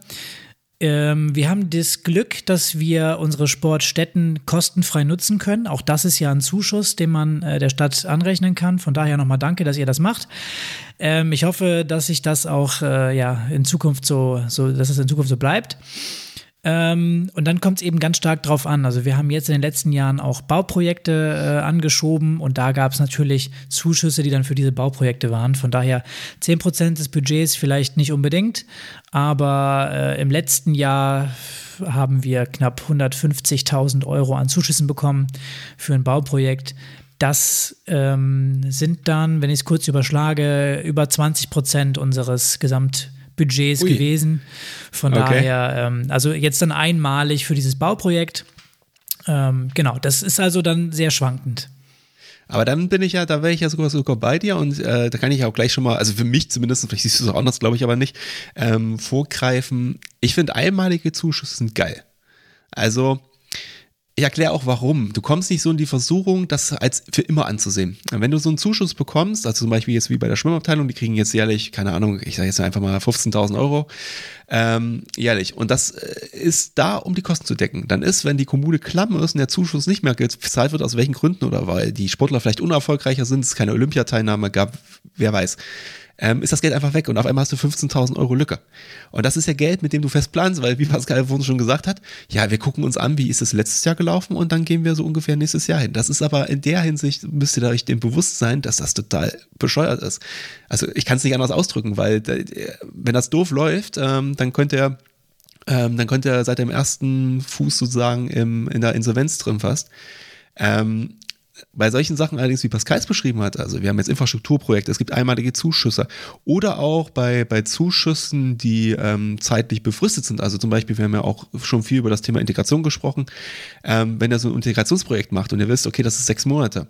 Ähm, wir haben das Glück, dass wir unsere Sportstätten kostenfrei nutzen können. Auch das ist ja ein Zuschuss, den man äh, der Stadt anrechnen kann. Von daher nochmal danke, dass ihr das macht. Ähm, ich hoffe, dass sich das auch äh, ja, in Zukunft so, so, dass es in Zukunft so bleibt. Ähm, und dann kommt es eben ganz stark drauf an. Also wir haben jetzt in den letzten Jahren auch Bauprojekte äh, angeschoben und da gab es natürlich Zuschüsse, die dann für diese Bauprojekte waren. Von daher 10% des Budgets vielleicht nicht unbedingt, aber äh, im letzten Jahr haben wir knapp 150.000 Euro an Zuschüssen bekommen für ein Bauprojekt. Das ähm, sind dann, wenn ich es kurz überschlage, über 20 Prozent unseres Gesamt Budgets Ui. gewesen. Von okay. daher, ähm, also jetzt dann einmalig für dieses Bauprojekt. Ähm, genau, das ist also dann sehr schwankend. Aber dann bin ich ja, da wäre ich ja sogar sogar bei dir und äh, da kann ich auch gleich schon mal, also für mich zumindest, vielleicht siehst du es auch anders, glaube ich aber nicht, ähm, vorgreifen. Ich finde einmalige Zuschüsse sind geil. Also ich erkläre auch warum. Du kommst nicht so in die Versuchung, das als für immer anzusehen. Wenn du so einen Zuschuss bekommst, also zum Beispiel jetzt wie bei der Schwimmabteilung, die kriegen jetzt jährlich, keine Ahnung, ich sage jetzt einfach mal 15.000 Euro ähm, jährlich. Und das äh, ist da, um die Kosten zu decken. Dann ist, wenn die Kommune klamm ist und der Zuschuss nicht mehr gezahlt wird, aus welchen Gründen oder weil die Sportler vielleicht unerfolgreicher sind, es keine Olympiateilnahme gab, wer weiß ähm, ist das Geld einfach weg und auf einmal hast du 15.000 Euro Lücke. Und das ist ja Geld, mit dem du fest planst, weil wie Pascal vorhin schon gesagt hat, ja, wir gucken uns an, wie ist es letztes Jahr gelaufen und dann gehen wir so ungefähr nächstes Jahr hin. Das ist aber in der Hinsicht, müsst ihr euch dem bewusst sein, dass das total bescheuert ist. Also ich kann es nicht anders ausdrücken, weil wenn das doof läuft, ähm, dann könnte er ähm, dann könnte er seit dem ersten Fuß sozusagen im, in der Insolvenz drin fast. Ähm, bei solchen Sachen allerdings, wie Pascal es beschrieben hat, also wir haben jetzt Infrastrukturprojekte, es gibt einmalige Zuschüsse oder auch bei, bei Zuschüssen, die ähm, zeitlich befristet sind, also zum Beispiel, wir haben ja auch schon viel über das Thema Integration gesprochen, ähm, wenn ihr so ein Integrationsprojekt macht und ihr wisst, okay, das ist sechs Monate,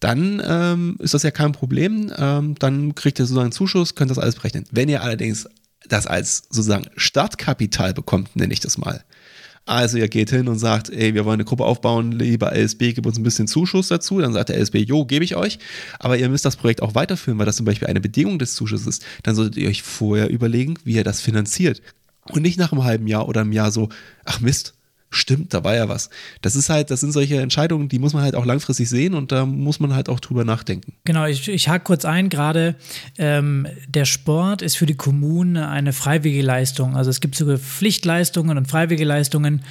dann ähm, ist das ja kein Problem, ähm, dann kriegt ihr sozusagen einen Zuschuss, könnt das alles berechnen. Wenn ihr allerdings das als sozusagen Startkapital bekommt, nenne ich das mal, also ihr geht hin und sagt, ey, wir wollen eine Gruppe aufbauen, lieber LSB, gib uns ein bisschen Zuschuss dazu. Dann sagt der LSB, jo, gebe ich euch. Aber ihr müsst das Projekt auch weiterführen, weil das zum Beispiel eine Bedingung des Zuschusses ist. Dann solltet ihr euch vorher überlegen, wie ihr das finanziert. Und nicht nach einem halben Jahr oder einem Jahr so, ach Mist, stimmt, da war ja was. Das ist halt, das sind solche Entscheidungen, die muss man halt auch langfristig sehen und da muss man halt auch drüber nachdenken. Genau, ich, ich hake kurz ein, gerade ähm, der Sport ist für die Kommunen eine freiwillige Leistung. Also es gibt sogar Pflichtleistungen und freiwillige Leistungen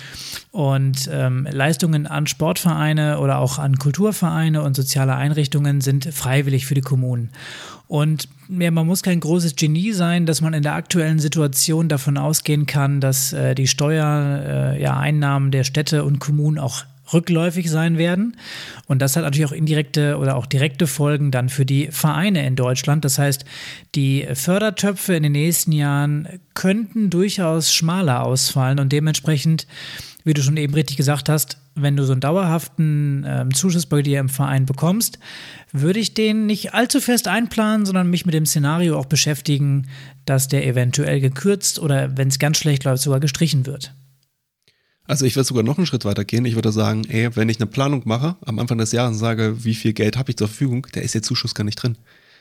und ähm, Leistungen an Sportvereine oder auch an Kulturvereine und soziale Einrichtungen sind freiwillig für die Kommunen. Und ja, man muss kein großes Genie sein, dass man in der aktuellen Situation davon ausgehen kann, dass äh, die Steuereinnahmen äh, ja, der Städte und Kommunen auch rückläufig sein werden. Und das hat natürlich auch indirekte oder auch direkte Folgen dann für die Vereine in Deutschland. Das heißt, die Fördertöpfe in den nächsten Jahren könnten durchaus schmaler ausfallen und dementsprechend wie du schon eben richtig gesagt hast, wenn du so einen dauerhaften ähm, Zuschuss bei dir im Verein bekommst, würde ich den nicht allzu fest einplanen, sondern mich mit dem Szenario auch beschäftigen, dass der eventuell gekürzt oder wenn es ganz schlecht läuft, sogar gestrichen wird. Also ich würde sogar noch einen Schritt weiter gehen. Ich würde sagen, ey, wenn ich eine Planung mache, am Anfang des Jahres sage, wie viel Geld habe ich zur Verfügung, da ist der Zuschuss gar nicht drin.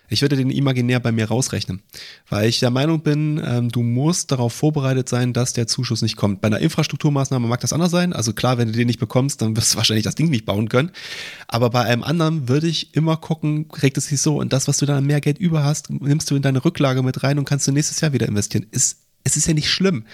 Ich würde den imaginär bei mir rausrechnen, weil ich der Meinung bin, ähm, du musst darauf vorbereitet sein, dass der Zuschuss nicht kommt. Bei einer Infrastrukturmaßnahme mag das anders sein. Also klar, wenn du den nicht bekommst, dann wirst du wahrscheinlich das Ding nicht bauen können. Aber bei einem anderen würde ich immer gucken, regt es sich so und das, was du dann mehr Geld über hast, nimmst du in deine Rücklage mit rein und kannst du nächstes Jahr wieder investieren. Ist es ist ja nicht schlimm,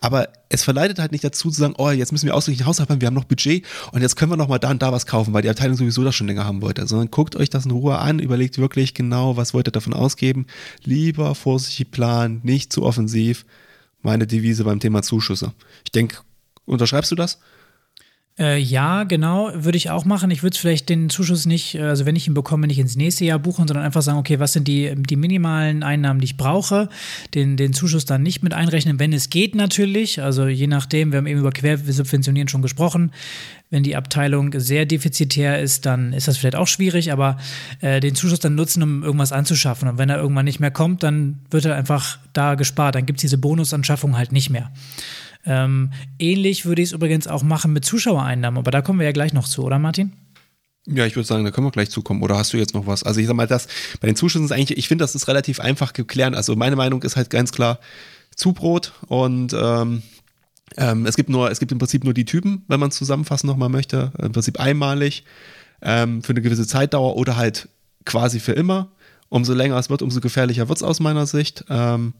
aber es verleitet halt nicht dazu zu sagen, oh, jetzt müssen wir ausreichend Haushalt haben, wir haben noch Budget und jetzt können wir noch mal da und da was kaufen, weil die Abteilung sowieso das schon länger haben wollte. Sondern guckt euch das in Ruhe an, überlegt wirklich genau, was wollt ihr davon ausgeben. Lieber vorsichtig planen, nicht zu offensiv. Meine Devise beim Thema Zuschüsse. Ich denke, unterschreibst du das? Äh, ja, genau, würde ich auch machen. Ich würde vielleicht den Zuschuss nicht, äh, also wenn ich ihn bekomme, nicht ins nächste Jahr buchen, sondern einfach sagen, okay, was sind die, die minimalen Einnahmen, die ich brauche, den, den Zuschuss dann nicht mit einrechnen, wenn es geht natürlich. Also je nachdem, wir haben eben über Quersubventionieren schon gesprochen. Wenn die Abteilung sehr defizitär ist, dann ist das vielleicht auch schwierig, aber äh, den Zuschuss dann nutzen, um irgendwas anzuschaffen. Und wenn er irgendwann nicht mehr kommt, dann wird er einfach da gespart. Dann gibt es diese Bonusanschaffung halt nicht mehr. Ähm, ähnlich würde ich es übrigens auch machen mit Zuschauereinnahmen, aber da kommen wir ja gleich noch zu, oder Martin? Ja, ich würde sagen, da können wir gleich zukommen. Oder hast du jetzt noch was? Also ich sag mal, das bei den Zuschüssen ist eigentlich, ich finde, das ist relativ einfach geklärt. Also meine Meinung ist halt ganz klar Zubrot und ähm, ähm, es gibt nur, es gibt im Prinzip nur die Typen, wenn man es zusammenfassen nochmal möchte. Im Prinzip einmalig ähm, für eine gewisse Zeitdauer oder halt quasi für immer. Umso länger es wird, umso gefährlicher wird es aus meiner Sicht. Ähm,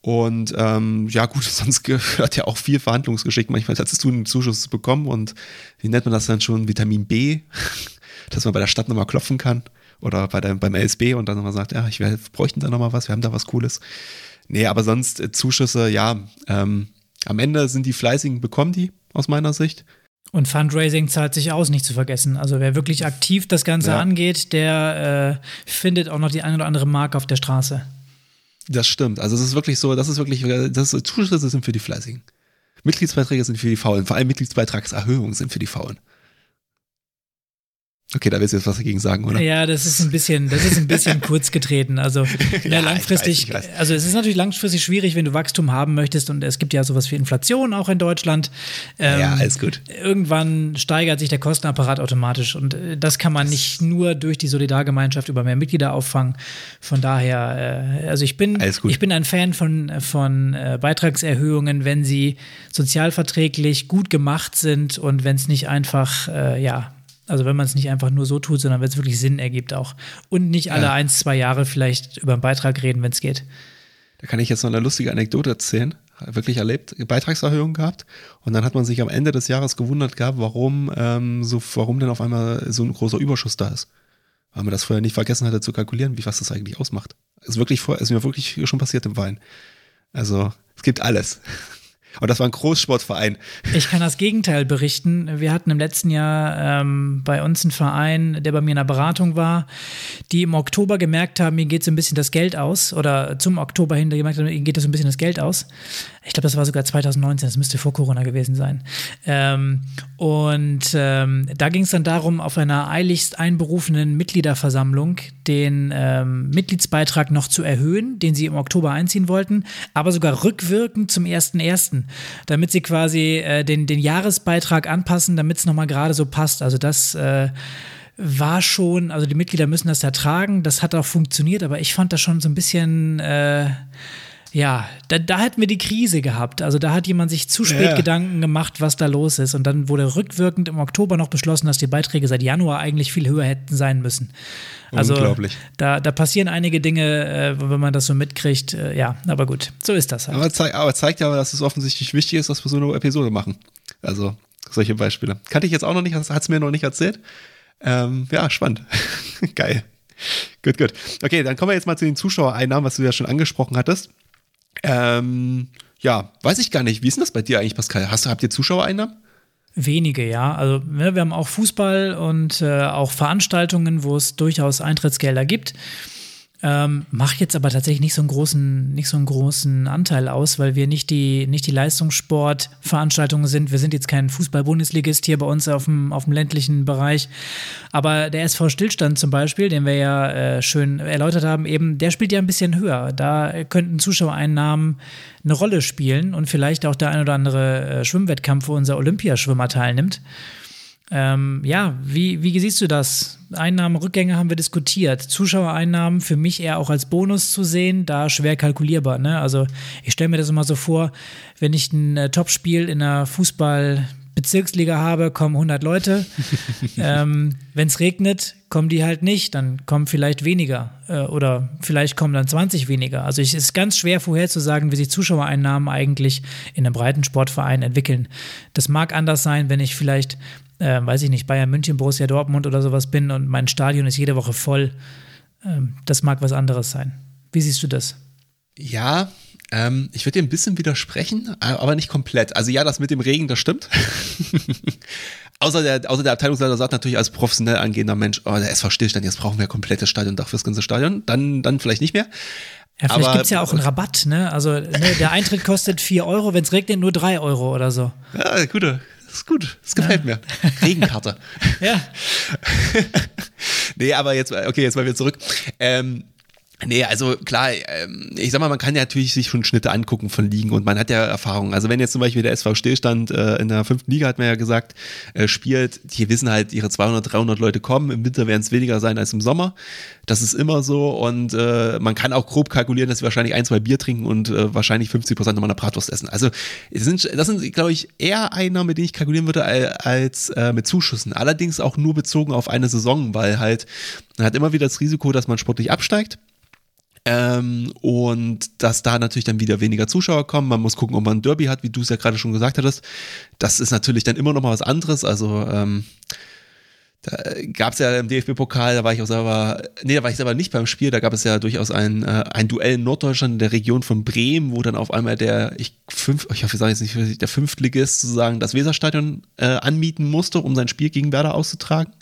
und ähm, ja, gut, sonst gehört ja auch viel Verhandlungsgeschick manchmal dazu, einen Zuschuss bekommen. Und wie nennt man das dann schon? Vitamin B, dass man bei der Stadt nochmal klopfen kann. Oder bei der, beim LSB und dann nochmal sagt, ja, ich bräuchten da nochmal was, wir haben da was Cooles. Nee, aber sonst äh, Zuschüsse, ja, ähm, am Ende sind die Fleißigen, bekommen die, aus meiner Sicht. Und Fundraising zahlt sich aus, nicht zu vergessen. Also wer wirklich aktiv das Ganze ja. angeht, der äh, findet auch noch die eine oder andere Mark auf der Straße. Das stimmt. Also es ist wirklich so, das ist wirklich, das ist, Zuschüsse sind für die Fleißigen. Mitgliedsbeiträge sind für die Faulen. Vor allem Mitgliedsbeitragserhöhungen sind für die Faulen. Okay, da willst du jetzt was dagegen sagen, oder? Ja, das ist ein bisschen, das ist ein bisschen kurz getreten. Also ja, langfristig, ich weiß, ich weiß. also es ist natürlich langfristig schwierig, wenn du Wachstum haben möchtest und es gibt ja sowas wie Inflation auch in Deutschland. Ähm, ja, alles gut. Irgendwann steigert sich der Kostenapparat automatisch und äh, das kann man das nicht nur durch die Solidargemeinschaft über mehr Mitglieder auffangen. Von daher, äh, also ich bin, ich bin ein Fan von, von äh, Beitragserhöhungen, wenn sie sozialverträglich gut gemacht sind und wenn es nicht einfach, äh, ja, also wenn man es nicht einfach nur so tut, sondern wenn es wirklich Sinn ergibt auch. Und nicht alle ja. ein, zwei Jahre vielleicht über einen Beitrag reden, wenn es geht. Da kann ich jetzt noch eine lustige Anekdote erzählen. Wirklich erlebt, Beitragserhöhung gehabt. Und dann hat man sich am Ende des Jahres gewundert gehabt, warum, ähm, so, warum denn auf einmal so ein großer Überschuss da ist. Weil man das vorher nicht vergessen hatte zu kalkulieren, wie was das eigentlich ausmacht. Ist wirklich vor, ist mir wirklich schon passiert im Wein. Also, es gibt alles. Und das war ein Großsportverein. Ich kann das Gegenteil berichten. Wir hatten im letzten Jahr ähm, bei uns einen Verein, der bei mir in der Beratung war, die im Oktober gemerkt haben, mir geht so ein bisschen das Geld aus. Oder zum Oktober hin, gemerkt haben, ihnen geht so ein bisschen das Geld aus. Ich glaube, das war sogar 2019, das müsste vor Corona gewesen sein. Ähm, und ähm, da ging es dann darum, auf einer eiligst einberufenen Mitgliederversammlung den ähm, Mitgliedsbeitrag noch zu erhöhen, den sie im Oktober einziehen wollten, aber sogar rückwirkend zum 1.1., damit sie quasi äh, den, den Jahresbeitrag anpassen, damit es nochmal gerade so passt. Also das äh, war schon, also die Mitglieder müssen das ertragen, das hat auch funktioniert, aber ich fand das schon so ein bisschen... Äh, ja, da, da hätten wir die Krise gehabt. Also da hat jemand sich zu spät ja. Gedanken gemacht, was da los ist. Und dann wurde rückwirkend im Oktober noch beschlossen, dass die Beiträge seit Januar eigentlich viel höher hätten sein müssen. Also Unglaublich. Da, da passieren einige Dinge, äh, wenn man das so mitkriegt. Äh, ja, aber gut, so ist das halt. Aber, zeig, aber zeigt ja, dass es offensichtlich wichtig ist, dass wir so eine Episode machen. Also solche Beispiele. Kannte ich jetzt auch noch nicht, hat es mir noch nicht erzählt. Ähm, ja, spannend. Geil. Gut, gut. Okay, dann kommen wir jetzt mal zu den Zuschauereinnahmen, was du ja schon angesprochen hattest. Ähm, ja, weiß ich gar nicht. Wie ist denn das bei dir eigentlich, Pascal? Hast du, habt ihr Zuschauereinnahmen? Wenige, ja. Also ne, wir haben auch Fußball und äh, auch Veranstaltungen, wo es durchaus Eintrittsgelder gibt. Ähm, macht jetzt aber tatsächlich nicht so einen großen, nicht so einen großen Anteil aus, weil wir nicht die, nicht die Leistungssportveranstaltungen sind. Wir sind jetzt kein Fußball-Bundesligist hier bei uns auf dem, auf dem ländlichen Bereich. Aber der SV Stillstand zum Beispiel, den wir ja äh, schön erläutert haben, eben, der spielt ja ein bisschen höher. Da könnten Zuschauereinnahmen eine Rolle spielen und vielleicht auch der ein oder andere äh, Schwimmwettkampf, wo unser Olympiaschwimmer teilnimmt. Ähm, ja, wie, wie siehst du das? Einnahmen, Rückgänge haben wir diskutiert. Zuschauereinnahmen für mich eher auch als Bonus zu sehen, da schwer kalkulierbar. Ne? Also ich stelle mir das immer so vor, wenn ich ein äh, Topspiel in einer Fußball- Bezirksliga habe, kommen 100 Leute. ähm, Wenn es regnet, kommen die halt nicht, dann kommen vielleicht weniger äh, oder vielleicht kommen dann 20 weniger. Also es ist ganz schwer vorherzusagen, wie sich Zuschauereinnahmen eigentlich in einem breiten Sportverein entwickeln. Das mag anders sein, wenn ich vielleicht äh, weiß ich nicht, Bayern München, Borussia Dortmund oder sowas bin und mein Stadion ist jede Woche voll. Ähm, das mag was anderes sein. Wie siehst du das? Ja, ähm, ich würde dir ein bisschen widersprechen, aber nicht komplett. Also ja, das mit dem Regen, das stimmt. außer, der, außer der Abteilungsleiter sagt natürlich als professionell angehender Mensch, oh, der SV Stillstand, jetzt brauchen wir komplettes Stadiondach fürs ganze Stadion. Dann, dann vielleicht nicht mehr. Ja, vielleicht gibt es ja auch einen Rabatt, ne? Also ne, der Eintritt kostet 4 Euro, wenn es regnet, nur 3 Euro oder so. Ja, gute, ist gut. Das gefällt ja. mir. Regenkarte. ja. nee, aber jetzt, okay, jetzt mal wieder zurück. Ähm, Nee, also klar, ähm, ich sag mal, man kann ja natürlich sich schon Schnitte angucken von Ligen und man hat ja Erfahrung. Also wenn jetzt zum Beispiel der SV Stillstand äh, in der fünften Liga, hat man ja gesagt, äh, spielt, die wissen halt, ihre 200, 300 Leute kommen, im Winter werden es weniger sein als im Sommer. Das ist immer so und äh, man kann auch grob kalkulieren, dass sie wahrscheinlich ein, zwei Bier trinken und äh, wahrscheinlich 50 Prozent meiner Bratwurst essen. Also das sind, das sind glaube ich, eher Einnahmen, mit denen ich kalkulieren würde, als äh, mit Zuschüssen. Allerdings auch nur bezogen auf eine Saison, weil halt man hat immer wieder das Risiko, dass man sportlich absteigt ähm, und dass da natürlich dann wieder weniger Zuschauer kommen. Man muss gucken, ob man ein Derby hat, wie du es ja gerade schon gesagt hattest. Das ist natürlich dann immer noch mal was anderes. Also ähm, da gab es ja im DFB-Pokal, da war ich auch selber, nee, da war ich selber nicht beim Spiel, da gab es ja durchaus ein, äh, ein Duell in Norddeutschland in der Region von Bremen, wo dann auf einmal der, ich, fünf, ich hoffe, ich sage jetzt nicht, der Fünftligist sozusagen das Weserstadion äh, anmieten musste, um sein Spiel gegen Werder auszutragen.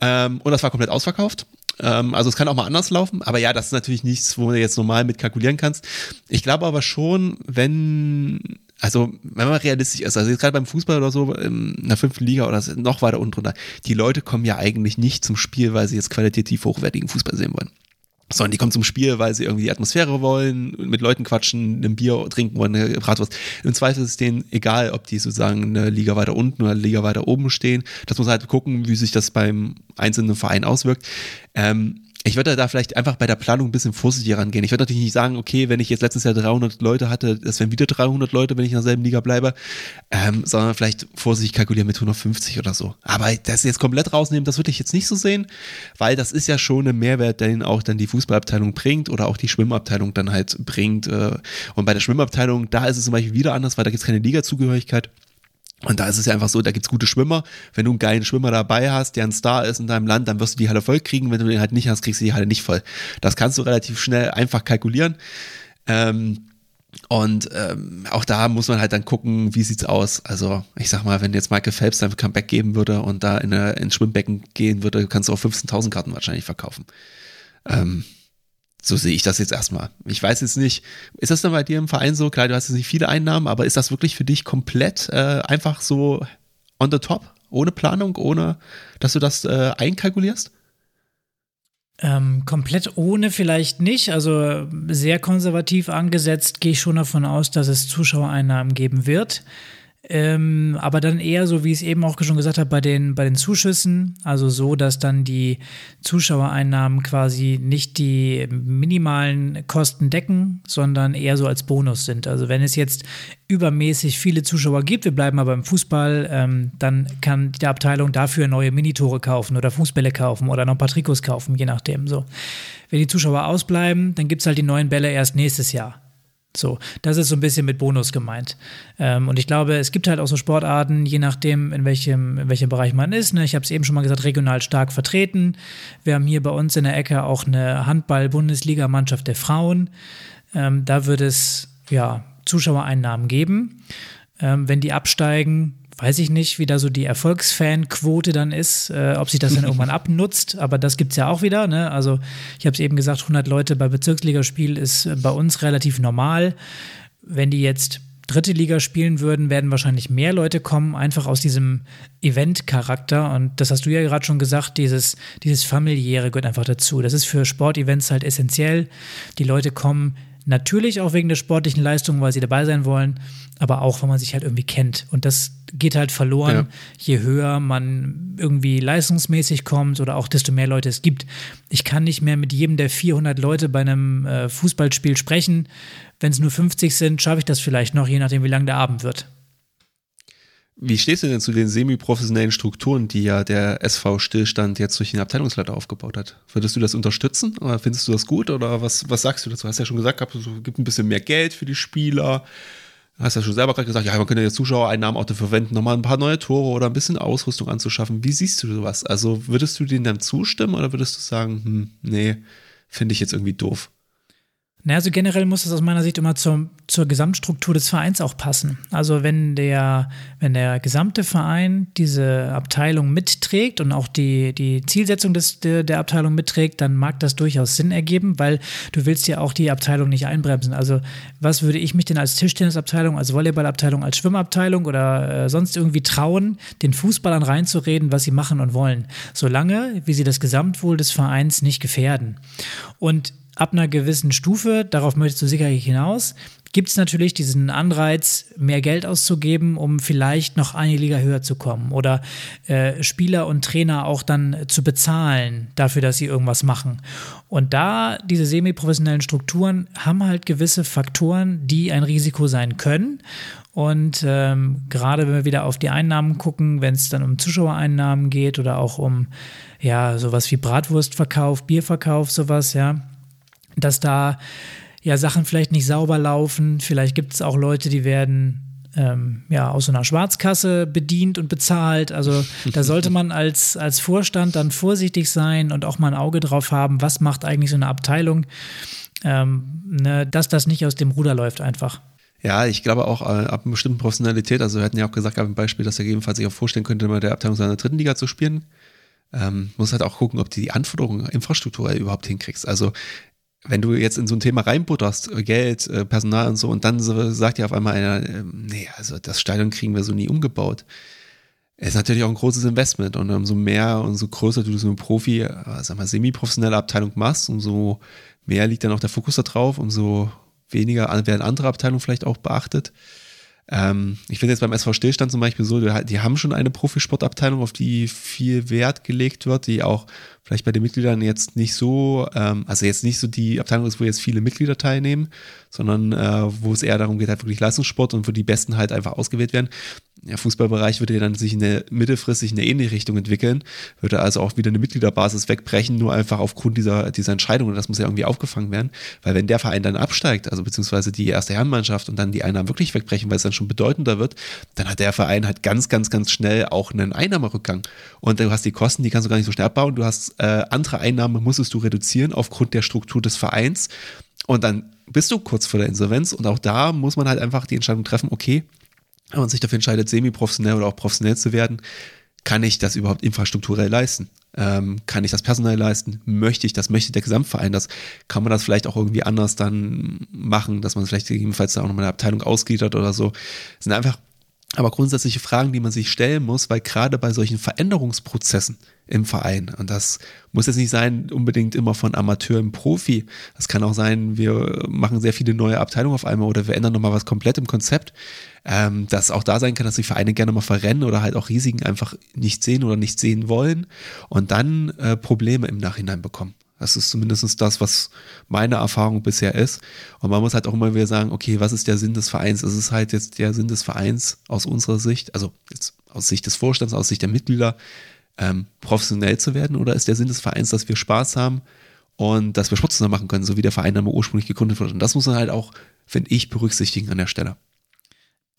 Ähm, und das war komplett ausverkauft. Ähm, also es kann auch mal anders laufen, aber ja, das ist natürlich nichts, wo du jetzt normal mit kalkulieren kannst. Ich glaube aber schon, wenn also wenn man realistisch ist, also jetzt gerade beim Fußball oder so, in der fünften Liga oder noch weiter unten drunter, die Leute kommen ja eigentlich nicht zum Spiel, weil sie jetzt qualitativ hochwertigen Fußball sehen wollen sondern die kommen zum Spiel, weil sie irgendwie die Atmosphäre wollen, mit Leuten quatschen, ein Bier trinken wollen, eine Bratwurst. Im Zweifel ist es denen egal, ob die sozusagen eine Liga weiter unten oder eine Liga weiter oben stehen. Das muss halt gucken, wie sich das beim einzelnen Verein auswirkt. Ähm, ich würde da vielleicht einfach bei der Planung ein bisschen vorsichtiger rangehen. Ich würde natürlich nicht sagen, okay, wenn ich jetzt letztes Jahr 300 Leute hatte, das wären wieder 300 Leute, wenn ich in derselben Liga bleibe, ähm, sondern vielleicht vorsichtig kalkulieren mit 150 oder so. Aber das jetzt komplett rausnehmen, das würde ich jetzt nicht so sehen, weil das ist ja schon ein Mehrwert, den auch dann die Fußballabteilung bringt oder auch die Schwimmabteilung dann halt bringt. Äh, und bei der Schwimmabteilung, da ist es zum Beispiel wieder anders, weil da gibt es keine Liga-Zugehörigkeit. Und da ist es ja einfach so, da gibt's gute Schwimmer. Wenn du einen geilen Schwimmer dabei hast, der ein Star ist in deinem Land, dann wirst du die Halle voll kriegen. Wenn du den halt nicht hast, kriegst du die Halle nicht voll. Das kannst du relativ schnell einfach kalkulieren. Ähm, und ähm, auch da muss man halt dann gucken, wie sieht's aus. Also ich sag mal, wenn jetzt Michael Phelps sein Comeback geben würde und da in eine, ins Schwimmbecken gehen würde, kannst du auch 15.000 Karten wahrscheinlich verkaufen. Ähm, so sehe ich das jetzt erstmal. Ich weiß jetzt nicht, ist das dann bei dir im Verein so? Klar, du hast jetzt nicht viele Einnahmen, aber ist das wirklich für dich komplett äh, einfach so on the top, ohne Planung, ohne dass du das äh, einkalkulierst? Ähm, komplett ohne vielleicht nicht. Also sehr konservativ angesetzt gehe ich schon davon aus, dass es Zuschauereinnahmen geben wird. Ähm, aber dann eher so, wie ich es eben auch schon gesagt habe, bei den, bei den Zuschüssen, also so, dass dann die Zuschauereinnahmen quasi nicht die minimalen Kosten decken, sondern eher so als Bonus sind. Also wenn es jetzt übermäßig viele Zuschauer gibt, wir bleiben aber im Fußball, ähm, dann kann die Abteilung dafür neue Minitore kaufen oder Fußbälle kaufen oder noch ein paar Trikots kaufen, je nachdem. So. Wenn die Zuschauer ausbleiben, dann gibt es halt die neuen Bälle erst nächstes Jahr. So, das ist so ein bisschen mit Bonus gemeint. Ähm, und ich glaube, es gibt halt auch so Sportarten, je nachdem, in welchem, in welchem Bereich man ist. Ne? Ich habe es eben schon mal gesagt, regional stark vertreten. Wir haben hier bei uns in der Ecke auch eine Handball-Bundesliga-Mannschaft der Frauen. Ähm, da wird es ja Zuschauereinnahmen geben. Ähm, wenn die absteigen, weiß ich nicht, wie da so die Erfolgsfanquote dann ist, äh, ob sich das dann irgendwann abnutzt, aber das gibt es ja auch wieder. Ne? Also ich habe es eben gesagt, 100 Leute bei Bezirksligaspiel ist äh, bei uns relativ normal. Wenn die jetzt dritte Liga spielen würden, werden wahrscheinlich mehr Leute kommen, einfach aus diesem Event-Charakter. Und das hast du ja gerade schon gesagt, dieses, dieses familiäre gehört einfach dazu. Das ist für Sportevents halt essentiell. Die Leute kommen Natürlich auch wegen der sportlichen Leistung, weil sie dabei sein wollen, aber auch, weil man sich halt irgendwie kennt. Und das geht halt verloren, ja. je höher man irgendwie leistungsmäßig kommt oder auch desto mehr Leute es gibt. Ich kann nicht mehr mit jedem der 400 Leute bei einem äh, Fußballspiel sprechen. Wenn es nur 50 sind, schaffe ich das vielleicht noch, je nachdem, wie lang der Abend wird. Wie stehst du denn zu den semi-professionellen Strukturen, die ja der SV Stillstand jetzt durch den Abteilungsleiter aufgebaut hat? Würdest du das unterstützen oder findest du das gut oder was, was sagst du dazu? Du hast ja schon gesagt, es gibt ein bisschen mehr Geld für die Spieler. Du hast ja schon selber gerade gesagt, ja, man könnte ja Zuschauereinnahmen auch dafür verwenden, nochmal ein paar neue Tore oder ein bisschen Ausrüstung anzuschaffen. Wie siehst du sowas? Also würdest du denen dann zustimmen oder würdest du sagen, hm, nee, finde ich jetzt irgendwie doof? Naja, also generell muss das aus meiner Sicht immer zur, zur Gesamtstruktur des Vereins auch passen. Also wenn der, wenn der gesamte Verein diese Abteilung mitträgt und auch die, die Zielsetzung des, der, der Abteilung mitträgt, dann mag das durchaus Sinn ergeben, weil du willst ja auch die Abteilung nicht einbremsen. Also was würde ich mich denn als Tischtennisabteilung, als Volleyballabteilung, als Schwimmabteilung oder äh, sonst irgendwie trauen, den Fußballern reinzureden, was sie machen und wollen, solange wie sie das Gesamtwohl des Vereins nicht gefährden. Und ab einer gewissen Stufe, darauf möchtest du sicherlich hinaus, gibt es natürlich diesen Anreiz, mehr Geld auszugeben, um vielleicht noch eine Liga höher zu kommen oder äh, Spieler und Trainer auch dann zu bezahlen dafür, dass sie irgendwas machen. Und da diese semi-professionellen Strukturen haben halt gewisse Faktoren, die ein Risiko sein können. Und ähm, gerade wenn wir wieder auf die Einnahmen gucken, wenn es dann um Zuschauereinnahmen geht oder auch um ja sowas wie Bratwurstverkauf, Bierverkauf, sowas, ja, dass da ja Sachen vielleicht nicht sauber laufen. Vielleicht gibt es auch Leute, die werden ähm, ja aus so einer Schwarzkasse bedient und bezahlt. Also da sollte man als, als Vorstand dann vorsichtig sein und auch mal ein Auge drauf haben, was macht eigentlich so eine Abteilung, ähm, ne, dass das nicht aus dem Ruder läuft einfach. Ja, ich glaube auch äh, ab einer bestimmten Professionalität, also wir hatten ja auch gesagt, ein Beispiel, dass er jedenfalls sich auch vorstellen könnte, mal der Abteilung seiner dritten Liga zu spielen. Ähm, muss halt auch gucken, ob du die Anforderungen infrastrukturell überhaupt hinkriegst. Also wenn du jetzt in so ein Thema reinbutterst, äh, Geld, äh, Personal und so, und dann sagt ja auf einmal einer, ähm, nee, also das Stadion kriegen wir so nie umgebaut. ist natürlich auch ein großes Investment und umso mehr und so größer du so eine Profi, äh, sag mal, semi-professionelle Abteilung machst, umso mehr liegt dann auch der Fokus da drauf, umso weniger werden andere Abteilungen vielleicht auch beachtet. Ähm, ich finde jetzt beim SV Stillstand zum Beispiel so, die haben schon eine Profisportabteilung, auf die viel Wert gelegt wird, die auch vielleicht bei den Mitgliedern jetzt nicht so, ähm, also jetzt nicht so die Abteilung ist, wo jetzt viele Mitglieder teilnehmen, sondern äh, wo es eher darum geht, halt wirklich Leistungssport und wo die Besten halt einfach ausgewählt werden der Fußballbereich würde ja dann sich in der mittelfristig in eine ähnliche Richtung entwickeln, würde also auch wieder eine Mitgliederbasis wegbrechen, nur einfach aufgrund dieser, dieser Entscheidung. Und das muss ja irgendwie aufgefangen werden, weil wenn der Verein dann absteigt, also beziehungsweise die erste Herrenmannschaft und dann die Einnahmen wirklich wegbrechen, weil es dann schon bedeutender wird, dann hat der Verein halt ganz, ganz, ganz schnell auch einen Einnahmerückgang. Und du hast die Kosten, die kannst du gar nicht so schnell abbauen. Du hast äh, andere Einnahmen, musstest du reduzieren aufgrund der Struktur des Vereins. Und dann bist du kurz vor der Insolvenz und auch da muss man halt einfach die Entscheidung treffen, okay, wenn man sich dafür entscheidet, semi-professionell oder auch professionell zu werden, kann ich das überhaupt infrastrukturell leisten? Ähm, kann ich das personell leisten? Möchte ich das? Möchte der Gesamtverein das? Kann man das vielleicht auch irgendwie anders dann machen, dass man vielleicht gegebenenfalls auch nochmal eine Abteilung ausgliedert oder so? Das sind einfach aber grundsätzliche Fragen, die man sich stellen muss, weil gerade bei solchen Veränderungsprozessen im Verein, und das muss jetzt nicht sein unbedingt immer von Amateur im Profi, das kann auch sein, wir machen sehr viele neue Abteilungen auf einmal oder wir ändern nochmal was komplett im Konzept, ähm, dass auch da sein kann, dass die Vereine gerne mal verrennen oder halt auch Risiken einfach nicht sehen oder nicht sehen wollen und dann äh, Probleme im Nachhinein bekommen. Das ist zumindest das, was meine Erfahrung bisher ist. Und man muss halt auch immer wieder sagen, okay, was ist der Sinn des Vereins? Ist es halt jetzt der Sinn des Vereins aus unserer Sicht, also aus Sicht des Vorstands, aus Sicht der Mitglieder, ähm, professionell zu werden? Oder ist der Sinn des Vereins, dass wir Spaß haben und dass wir Sport zusammen machen können, so wie der Verein dann ursprünglich gegründet wurde? Und das muss man halt auch, finde ich, berücksichtigen an der Stelle.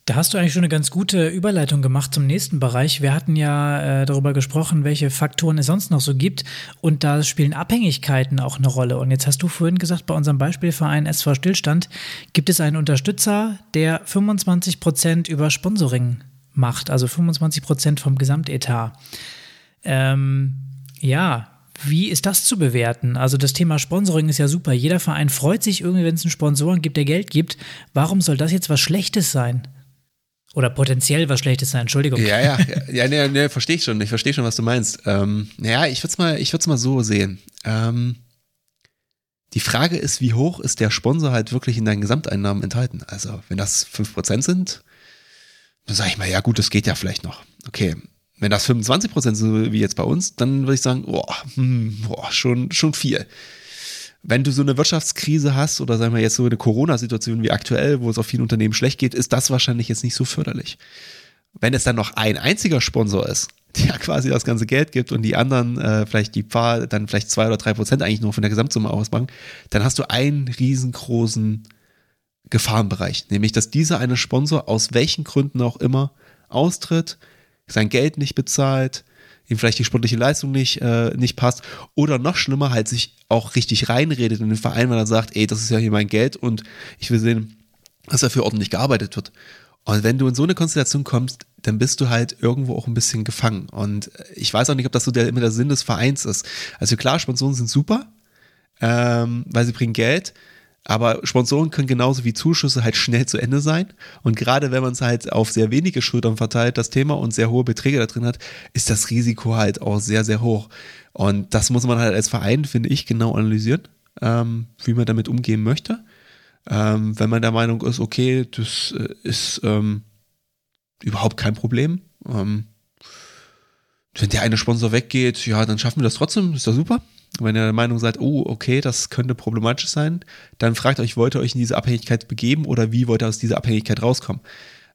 Da hast du eigentlich schon eine ganz gute Überleitung gemacht zum nächsten Bereich. Wir hatten ja äh, darüber gesprochen, welche Faktoren es sonst noch so gibt. Und da spielen Abhängigkeiten auch eine Rolle. Und jetzt hast du vorhin gesagt, bei unserem Beispielverein SV Stillstand gibt es einen Unterstützer, der 25 Prozent über Sponsoring macht, also 25 Prozent vom Gesamtetat. Ähm, ja, wie ist das zu bewerten? Also das Thema Sponsoring ist ja super. Jeder Verein freut sich irgendwie, wenn es einen Sponsoren gibt, der Geld gibt. Warum soll das jetzt was Schlechtes sein? Oder potenziell was Schlechtes sein, Entschuldigung. Ja, ja, ja, ja, ne, verstehe ich schon. Ich verstehe schon, was du meinst. Ähm, naja, ich würde es mal, mal so sehen. Ähm, Die Frage ist, wie hoch ist der Sponsor halt wirklich in deinen Gesamteinnahmen enthalten? Also, wenn das 5% sind, dann sage ich mal, ja gut, das geht ja vielleicht noch. Okay, wenn das 25% sind, wie jetzt bei uns, dann würde ich sagen, boah, hm, boah, schon, schon viel. Wenn du so eine Wirtschaftskrise hast oder sagen wir jetzt so eine Corona-Situation wie aktuell, wo es auf vielen Unternehmen schlecht geht, ist das wahrscheinlich jetzt nicht so förderlich. Wenn es dann noch ein einziger Sponsor ist, der quasi das ganze Geld gibt und die anderen äh, vielleicht die Pfarr dann vielleicht zwei oder drei Prozent eigentlich nur von der Gesamtsumme ausmachen, dann hast du einen riesengroßen Gefahrenbereich, nämlich dass dieser eine Sponsor aus welchen Gründen auch immer austritt, sein Geld nicht bezahlt, ihm vielleicht die sportliche Leistung nicht, äh, nicht passt oder noch schlimmer halt sich auch richtig reinredet in den Verein, weil er sagt, ey, das ist ja hier mein Geld und ich will sehen, dass dafür ordentlich gearbeitet wird. Und wenn du in so eine Konstellation kommst, dann bist du halt irgendwo auch ein bisschen gefangen. Und ich weiß auch nicht, ob das so der, immer der Sinn des Vereins ist. Also klar, Sponsoren sind super, ähm, weil sie bringen Geld. Aber Sponsoren können genauso wie Zuschüsse halt schnell zu Ende sein. Und gerade wenn man es halt auf sehr wenige Schultern verteilt, das Thema, und sehr hohe Beträge da drin hat, ist das Risiko halt auch sehr, sehr hoch. Und das muss man halt als Verein, finde ich, genau analysieren, ähm, wie man damit umgehen möchte. Ähm, wenn man der Meinung ist, okay, das äh, ist ähm, überhaupt kein Problem. Ähm, wenn der eine Sponsor weggeht, ja, dann schaffen wir das trotzdem, ist doch super. Wenn ihr der Meinung seid, oh, okay, das könnte problematisch sein, dann fragt euch, wollt ihr euch in diese Abhängigkeit begeben oder wie wollt ihr aus dieser Abhängigkeit rauskommen?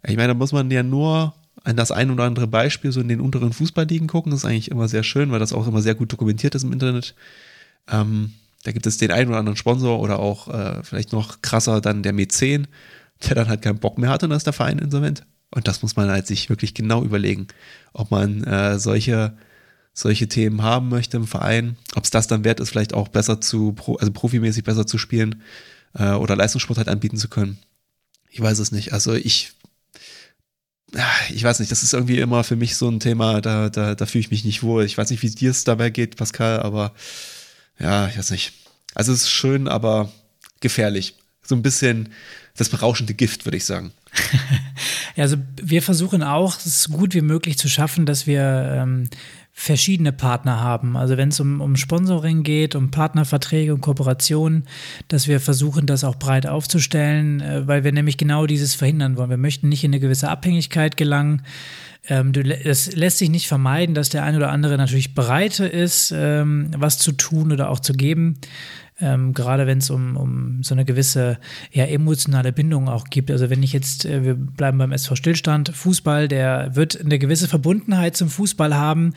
Ich meine, da muss man ja nur an das ein oder andere Beispiel so in den unteren Fußballligen gucken. Das ist eigentlich immer sehr schön, weil das auch immer sehr gut dokumentiert ist im Internet. Ähm, da gibt es den einen oder anderen Sponsor oder auch äh, vielleicht noch krasser dann der Mäzen, der dann halt keinen Bock mehr hat und dann ist der Verein insolvent. Und das muss man halt sich wirklich genau überlegen, ob man äh, solche, solche Themen haben möchte im Verein, ob es das dann wert ist, vielleicht auch besser zu, also profimäßig besser zu spielen äh, oder Leistungssport halt anbieten zu können. Ich weiß es nicht. Also ich, ich weiß nicht, das ist irgendwie immer für mich so ein Thema, da, da, da fühle ich mich nicht wohl. Ich weiß nicht, wie dir es dabei geht, Pascal, aber ja, ich weiß nicht. Also es ist schön, aber gefährlich. So ein bisschen das berauschende Gift, würde ich sagen. ja, also wir versuchen auch, es so gut wie möglich zu schaffen, dass wir ähm, verschiedene Partner haben. Also wenn es um, um Sponsoring geht, um Partnerverträge und Kooperationen, dass wir versuchen, das auch breit aufzustellen, äh, weil wir nämlich genau dieses verhindern wollen. Wir möchten nicht in eine gewisse Abhängigkeit gelangen. Ähm, es lässt sich nicht vermeiden, dass der eine oder andere natürlich bereit ist, ähm, was zu tun oder auch zu geben. Ähm, gerade wenn es um, um so eine gewisse ja, emotionale Bindung auch gibt. Also wenn ich jetzt, äh, wir bleiben beim SV Stillstand, Fußball, der wird eine gewisse Verbundenheit zum Fußball haben.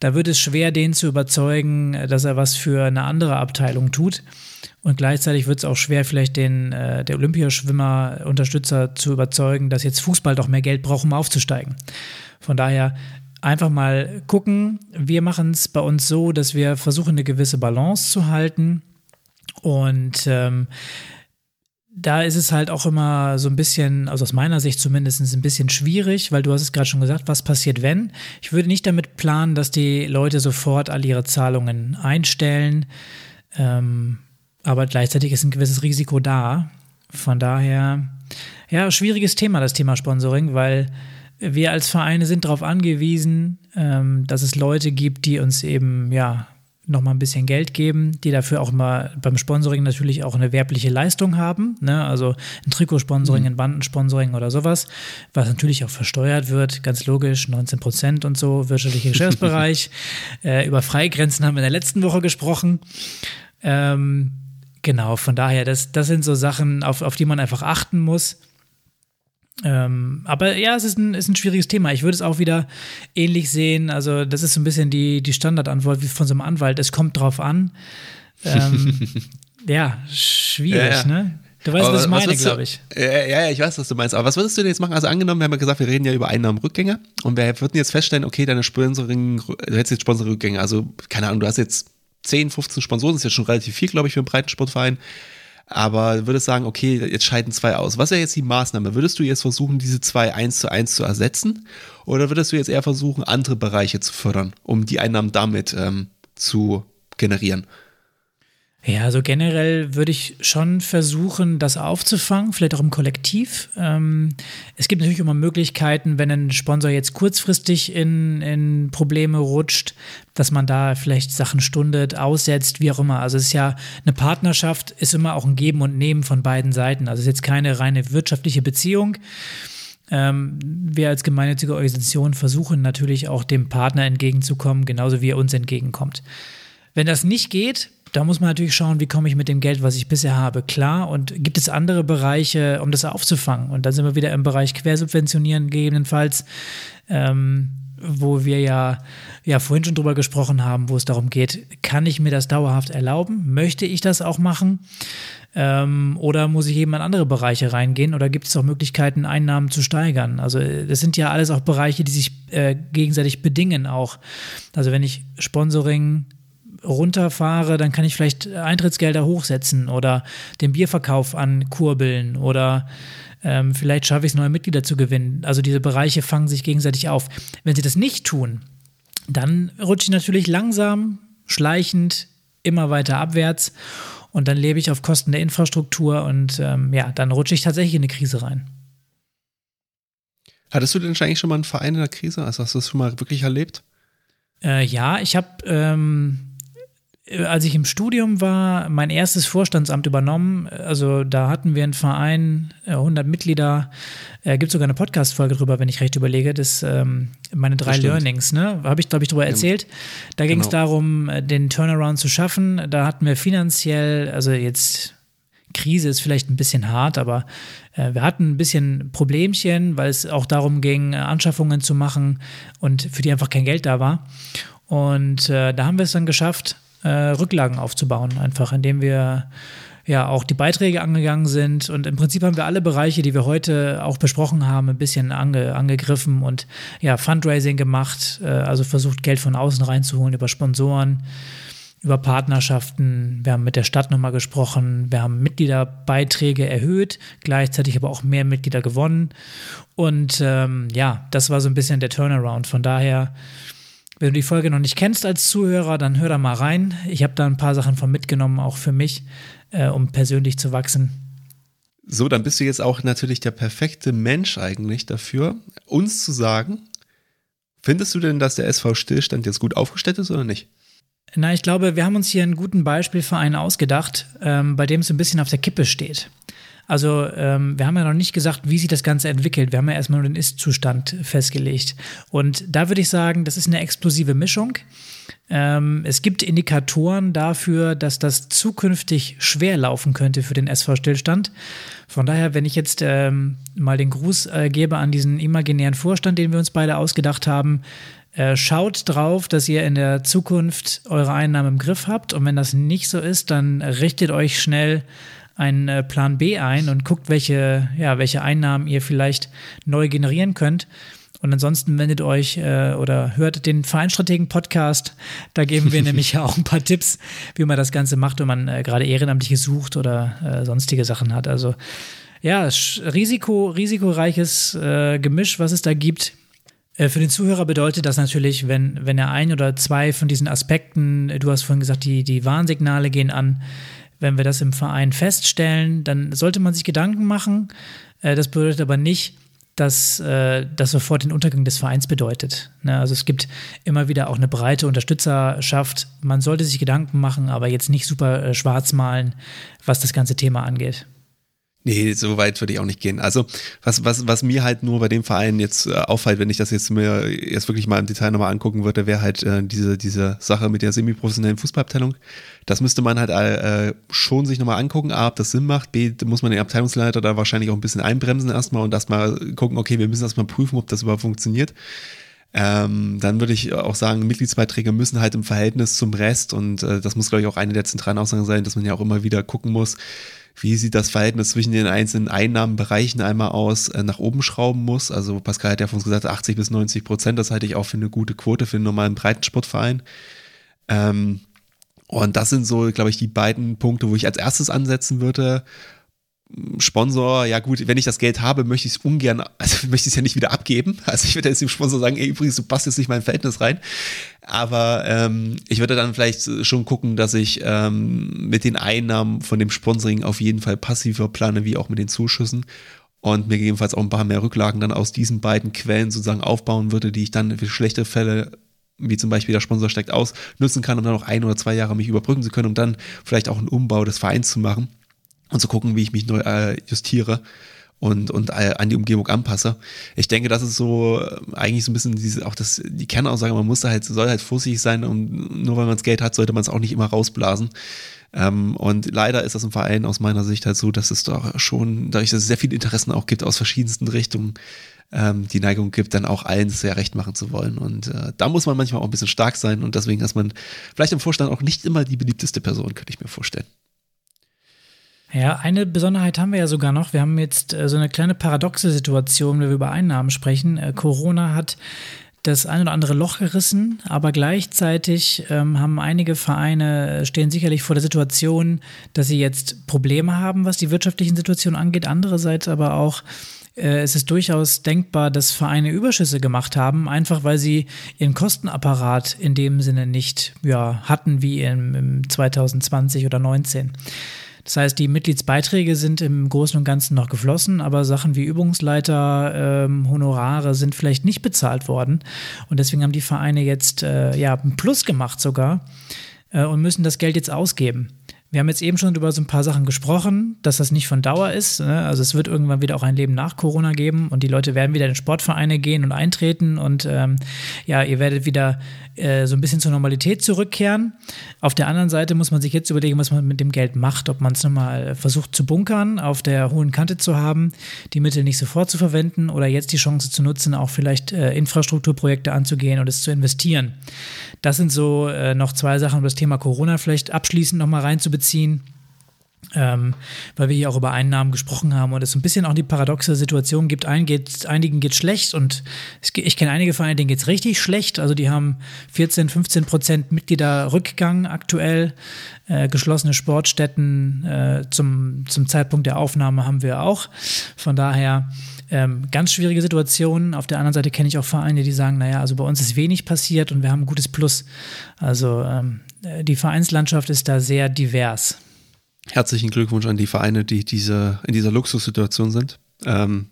Da wird es schwer, den zu überzeugen, dass er was für eine andere Abteilung tut. Und gleichzeitig wird es auch schwer, vielleicht den äh, der Olympiaschwimmer-Unterstützer zu überzeugen, dass jetzt Fußball doch mehr Geld braucht, um aufzusteigen. Von daher einfach mal gucken. Wir machen es bei uns so, dass wir versuchen, eine gewisse Balance zu halten. Und ähm, da ist es halt auch immer so ein bisschen, also aus meiner Sicht zumindest, ein bisschen schwierig, weil du hast es gerade schon gesagt, was passiert, wenn? Ich würde nicht damit planen, dass die Leute sofort all ihre Zahlungen einstellen. Ähm, aber gleichzeitig ist ein gewisses Risiko da. Von daher, ja, schwieriges Thema, das Thema Sponsoring, weil wir als Vereine sind darauf angewiesen, ähm, dass es Leute gibt, die uns eben, ja, nochmal ein bisschen Geld geben, die dafür auch mal beim Sponsoring natürlich auch eine werbliche Leistung haben, ne? also ein Trikotsponsoring, mhm. ein Bandensponsoring oder sowas, was natürlich auch versteuert wird, ganz logisch, 19 Prozent und so, wirtschaftlicher Geschäftsbereich. äh, über Freigrenzen haben wir in der letzten Woche gesprochen. Ähm, Genau, von daher, das, das sind so Sachen, auf, auf die man einfach achten muss. Ähm, aber ja, es ist ein, ist ein schwieriges Thema. Ich würde es auch wieder ähnlich sehen. Also, das ist so ein bisschen die, die Standardantwort wie von so einem Anwalt. Es kommt drauf an. Ähm, ja, schwierig, ja, ja. ne? Du weißt, aber was ich meine, glaube ich. Ja, ja, ich weiß, was du meinst. Aber was würdest du denn jetzt machen? Also angenommen, wir haben ja gesagt, wir reden ja über Einnahmenrückgänge und wir würden jetzt feststellen, okay, deine Sponsoring, du hättest jetzt Sponsorrückgänge. Also, keine Ahnung, du hast jetzt 10, 15 Sponsoren, das ist ja schon relativ viel, glaube ich, für einen Breitensportverein. Aber würdest sagen, okay, jetzt scheiden zwei aus. Was wäre jetzt die Maßnahme? Würdest du jetzt versuchen, diese zwei eins zu eins zu ersetzen? Oder würdest du jetzt eher versuchen, andere Bereiche zu fördern, um die Einnahmen damit ähm, zu generieren? Ja, also generell würde ich schon versuchen, das aufzufangen, vielleicht auch im Kollektiv. Ähm, es gibt natürlich immer Möglichkeiten, wenn ein Sponsor jetzt kurzfristig in, in Probleme rutscht, dass man da vielleicht Sachen stundet, aussetzt, wie auch immer. Also es ist ja eine Partnerschaft, ist immer auch ein Geben und Nehmen von beiden Seiten. Also es ist jetzt keine reine wirtschaftliche Beziehung. Ähm, wir als gemeinnützige Organisation versuchen natürlich auch dem Partner entgegenzukommen, genauso wie er uns entgegenkommt. Wenn das nicht geht, da muss man natürlich schauen, wie komme ich mit dem Geld, was ich bisher habe, klar. Und gibt es andere Bereiche, um das aufzufangen? Und dann sind wir wieder im Bereich Quersubventionieren gegebenenfalls, ähm, wo wir ja, ja vorhin schon drüber gesprochen haben, wo es darum geht, kann ich mir das dauerhaft erlauben? Möchte ich das auch machen? Ähm, oder muss ich eben in andere Bereiche reingehen? Oder gibt es auch Möglichkeiten, Einnahmen zu steigern? Also das sind ja alles auch Bereiche, die sich äh, gegenseitig bedingen auch. Also wenn ich Sponsoring runterfahre, dann kann ich vielleicht Eintrittsgelder hochsetzen oder den Bierverkauf ankurbeln oder ähm, vielleicht schaffe ich es, neue Mitglieder zu gewinnen. Also diese Bereiche fangen sich gegenseitig auf. Wenn sie das nicht tun, dann rutsche ich natürlich langsam, schleichend immer weiter abwärts und dann lebe ich auf Kosten der Infrastruktur und ähm, ja, dann rutsche ich tatsächlich in eine Krise rein. Hattest du denn eigentlich schon mal einen Verein in der Krise? Also hast du das schon mal wirklich erlebt? Äh, ja, ich habe ähm, äh, als ich im Studium war, mein erstes Vorstandsamt übernommen. Also da hatten wir einen Verein, 100 äh, Mitglieder. Äh, gibt sogar eine Podcast-Folge drüber, wenn ich recht überlege. Das ähm, meine drei Learnings, ne? Habe ich, glaube ich, drüber erzählt. Da ging es genau. darum, äh, den Turnaround zu schaffen. Da hatten wir finanziell, also jetzt Krise ist vielleicht ein bisschen hart, aber äh, wir hatten ein bisschen Problemchen, weil es auch darum ging, Anschaffungen zu machen und für die einfach kein Geld da war. Und äh, da haben wir es dann geschafft, äh, Rücklagen aufzubauen, einfach indem wir ja auch die Beiträge angegangen sind. Und im Prinzip haben wir alle Bereiche, die wir heute auch besprochen haben, ein bisschen ange, angegriffen und ja, Fundraising gemacht, äh, also versucht, Geld von außen reinzuholen über Sponsoren, über Partnerschaften. Wir haben mit der Stadt nochmal gesprochen. Wir haben Mitgliederbeiträge erhöht, gleichzeitig aber auch mehr Mitglieder gewonnen. Und ähm, ja, das war so ein bisschen der Turnaround. Von daher wenn du die Folge noch nicht kennst als Zuhörer, dann hör da mal rein. Ich habe da ein paar Sachen von mitgenommen, auch für mich, äh, um persönlich zu wachsen. So, dann bist du jetzt auch natürlich der perfekte Mensch eigentlich dafür, uns zu sagen, findest du denn, dass der SV Stillstand jetzt gut aufgestellt ist oder nicht? Na, ich glaube, wir haben uns hier einen guten Beispielverein ausgedacht, ähm, bei dem es ein bisschen auf der Kippe steht. Also ähm, wir haben ja noch nicht gesagt, wie sich das Ganze entwickelt. Wir haben ja erstmal nur den Ist-Zustand festgelegt. Und da würde ich sagen, das ist eine explosive Mischung. Ähm, es gibt Indikatoren dafür, dass das zukünftig schwer laufen könnte für den SV-Stillstand. Von daher, wenn ich jetzt ähm, mal den Gruß äh, gebe an diesen imaginären Vorstand, den wir uns beide ausgedacht haben, äh, schaut drauf, dass ihr in der Zukunft eure Einnahmen im Griff habt. Und wenn das nicht so ist, dann richtet euch schnell einen äh, Plan B ein und guckt, welche, ja, welche Einnahmen ihr vielleicht neu generieren könnt. Und ansonsten wendet euch äh, oder hört den Vereinstrategen-Podcast. Da geben wir nämlich auch ein paar Tipps, wie man das Ganze macht, wenn man äh, gerade Ehrenamtliche sucht oder äh, sonstige Sachen hat. Also ja, Risiko, risikoreiches äh, Gemisch, was es da gibt. Äh, für den Zuhörer bedeutet das natürlich, wenn, wenn er ein oder zwei von diesen Aspekten, du hast vorhin gesagt, die, die Warnsignale gehen an, wenn wir das im Verein feststellen, dann sollte man sich Gedanken machen. Äh, das bedeutet aber nicht, dass äh, das sofort den Untergang des Vereins bedeutet. Ne? Also es gibt immer wieder auch eine breite Unterstützerschaft. Man sollte sich Gedanken machen, aber jetzt nicht super äh, schwarz malen, was das ganze Thema angeht. Nee, so weit würde ich auch nicht gehen. Also, was, was, was mir halt nur bei dem Verein jetzt äh, auffällt, wenn ich das jetzt mir jetzt wirklich mal im Detail nochmal angucken würde, wäre halt äh, diese, diese Sache mit der semi-professionellen Fußballabteilung. Das müsste man halt äh, schon sich nochmal angucken. A, ob das Sinn macht. B, muss man den Abteilungsleiter da wahrscheinlich auch ein bisschen einbremsen erstmal und erstmal gucken, okay, wir müssen erstmal prüfen, ob das überhaupt funktioniert. Ähm, dann würde ich auch sagen, Mitgliedsbeiträge müssen halt im Verhältnis zum Rest und äh, das muss, glaube ich, auch eine der zentralen Aussagen sein, dass man ja auch immer wieder gucken muss, wie sieht das Verhältnis zwischen den einzelnen Einnahmenbereichen einmal aus, äh, nach oben schrauben muss. Also Pascal hat ja von uns gesagt, 80 bis 90 Prozent, das halte ich auch für eine gute Quote für einen normalen Breitensportverein. Ähm, und das sind so, glaube ich, die beiden Punkte, wo ich als erstes ansetzen würde. Sponsor, ja gut, wenn ich das Geld habe, möchte ich es ungern, also möchte ich es ja nicht wieder abgeben. Also ich würde jetzt dem Sponsor sagen, ey, übrigens, du passt jetzt nicht mein Verhältnis rein. Aber ähm, ich würde dann vielleicht schon gucken, dass ich ähm, mit den Einnahmen von dem Sponsoring auf jeden Fall passiver plane, wie auch mit den Zuschüssen. Und mir gegebenenfalls auch ein paar mehr Rücklagen dann aus diesen beiden Quellen sozusagen aufbauen würde, die ich dann für schlechte Fälle wie zum Beispiel der Sponsor steigt aus, nutzen kann, um dann noch ein oder zwei Jahre mich überbrücken zu können, um dann vielleicht auch einen Umbau des Vereins zu machen und zu gucken, wie ich mich neu äh, justiere und, und äh, an die Umgebung anpasse. Ich denke, das ist so äh, eigentlich so ein bisschen diese, auch das, die Kernaussage, man muss da halt, soll halt vorsichtig sein und nur weil man das Geld hat, sollte man es auch nicht immer rausblasen. Ähm, und leider ist das im Verein aus meiner Sicht halt so, dass es doch schon, dadurch, dass es sehr viele Interessen auch gibt aus verschiedensten Richtungen, ähm, die Neigung gibt, dann auch allen sehr recht machen zu wollen. Und äh, da muss man manchmal auch ein bisschen stark sein und deswegen ist man vielleicht im Vorstand auch nicht immer die beliebteste Person, könnte ich mir vorstellen. Ja, eine Besonderheit haben wir ja sogar noch. Wir haben jetzt äh, so eine kleine paradoxe Situation, wenn wir über Einnahmen sprechen. Äh, Corona hat das ein oder andere Loch gerissen, aber gleichzeitig ähm, haben einige Vereine, äh, stehen sicherlich vor der Situation, dass sie jetzt Probleme haben, was die wirtschaftlichen Situationen angeht. Andererseits aber auch äh, es ist durchaus denkbar, dass Vereine Überschüsse gemacht haben, einfach weil sie ihren Kostenapparat in dem Sinne nicht ja, hatten wie im, im 2020 oder 2019. Das heißt, die Mitgliedsbeiträge sind im Großen und Ganzen noch geflossen, aber Sachen wie Übungsleiter, ähm, Honorare sind vielleicht nicht bezahlt worden. Und deswegen haben die Vereine jetzt äh, ja, ein Plus gemacht sogar äh, und müssen das Geld jetzt ausgeben. Wir haben jetzt eben schon über so ein paar Sachen gesprochen, dass das nicht von Dauer ist. Ne? Also es wird irgendwann wieder auch ein Leben nach Corona geben und die Leute werden wieder in Sportvereine gehen und eintreten und ähm, ja, ihr werdet wieder äh, so ein bisschen zur Normalität zurückkehren. Auf der anderen Seite muss man sich jetzt überlegen, was man mit dem Geld macht, ob man es nochmal versucht zu bunkern, auf der hohen Kante zu haben, die Mittel nicht sofort zu verwenden oder jetzt die Chance zu nutzen, auch vielleicht äh, Infrastrukturprojekte anzugehen und es zu investieren. Das sind so äh, noch zwei Sachen, um das Thema Corona vielleicht abschließend nochmal reinzubeziehen ähm, weil wir hier auch über Einnahmen gesprochen haben und es ein bisschen auch die paradoxe Situation gibt. Geht, einigen geht schlecht und ich kenne einige Vereine, denen geht es richtig schlecht. Also die haben 14, 15 Prozent Mitgliederrückgang aktuell. Äh, geschlossene Sportstätten äh, zum, zum Zeitpunkt der Aufnahme haben wir auch. Von daher ähm, ganz schwierige Situation. Auf der anderen Seite kenne ich auch Vereine, die sagen, naja, also bei uns ist wenig passiert und wir haben ein gutes Plus. Also ähm, äh, die Vereinslandschaft ist da sehr divers. Herzlichen Glückwunsch an die Vereine, die diese, in dieser Luxussituation sind. Ähm,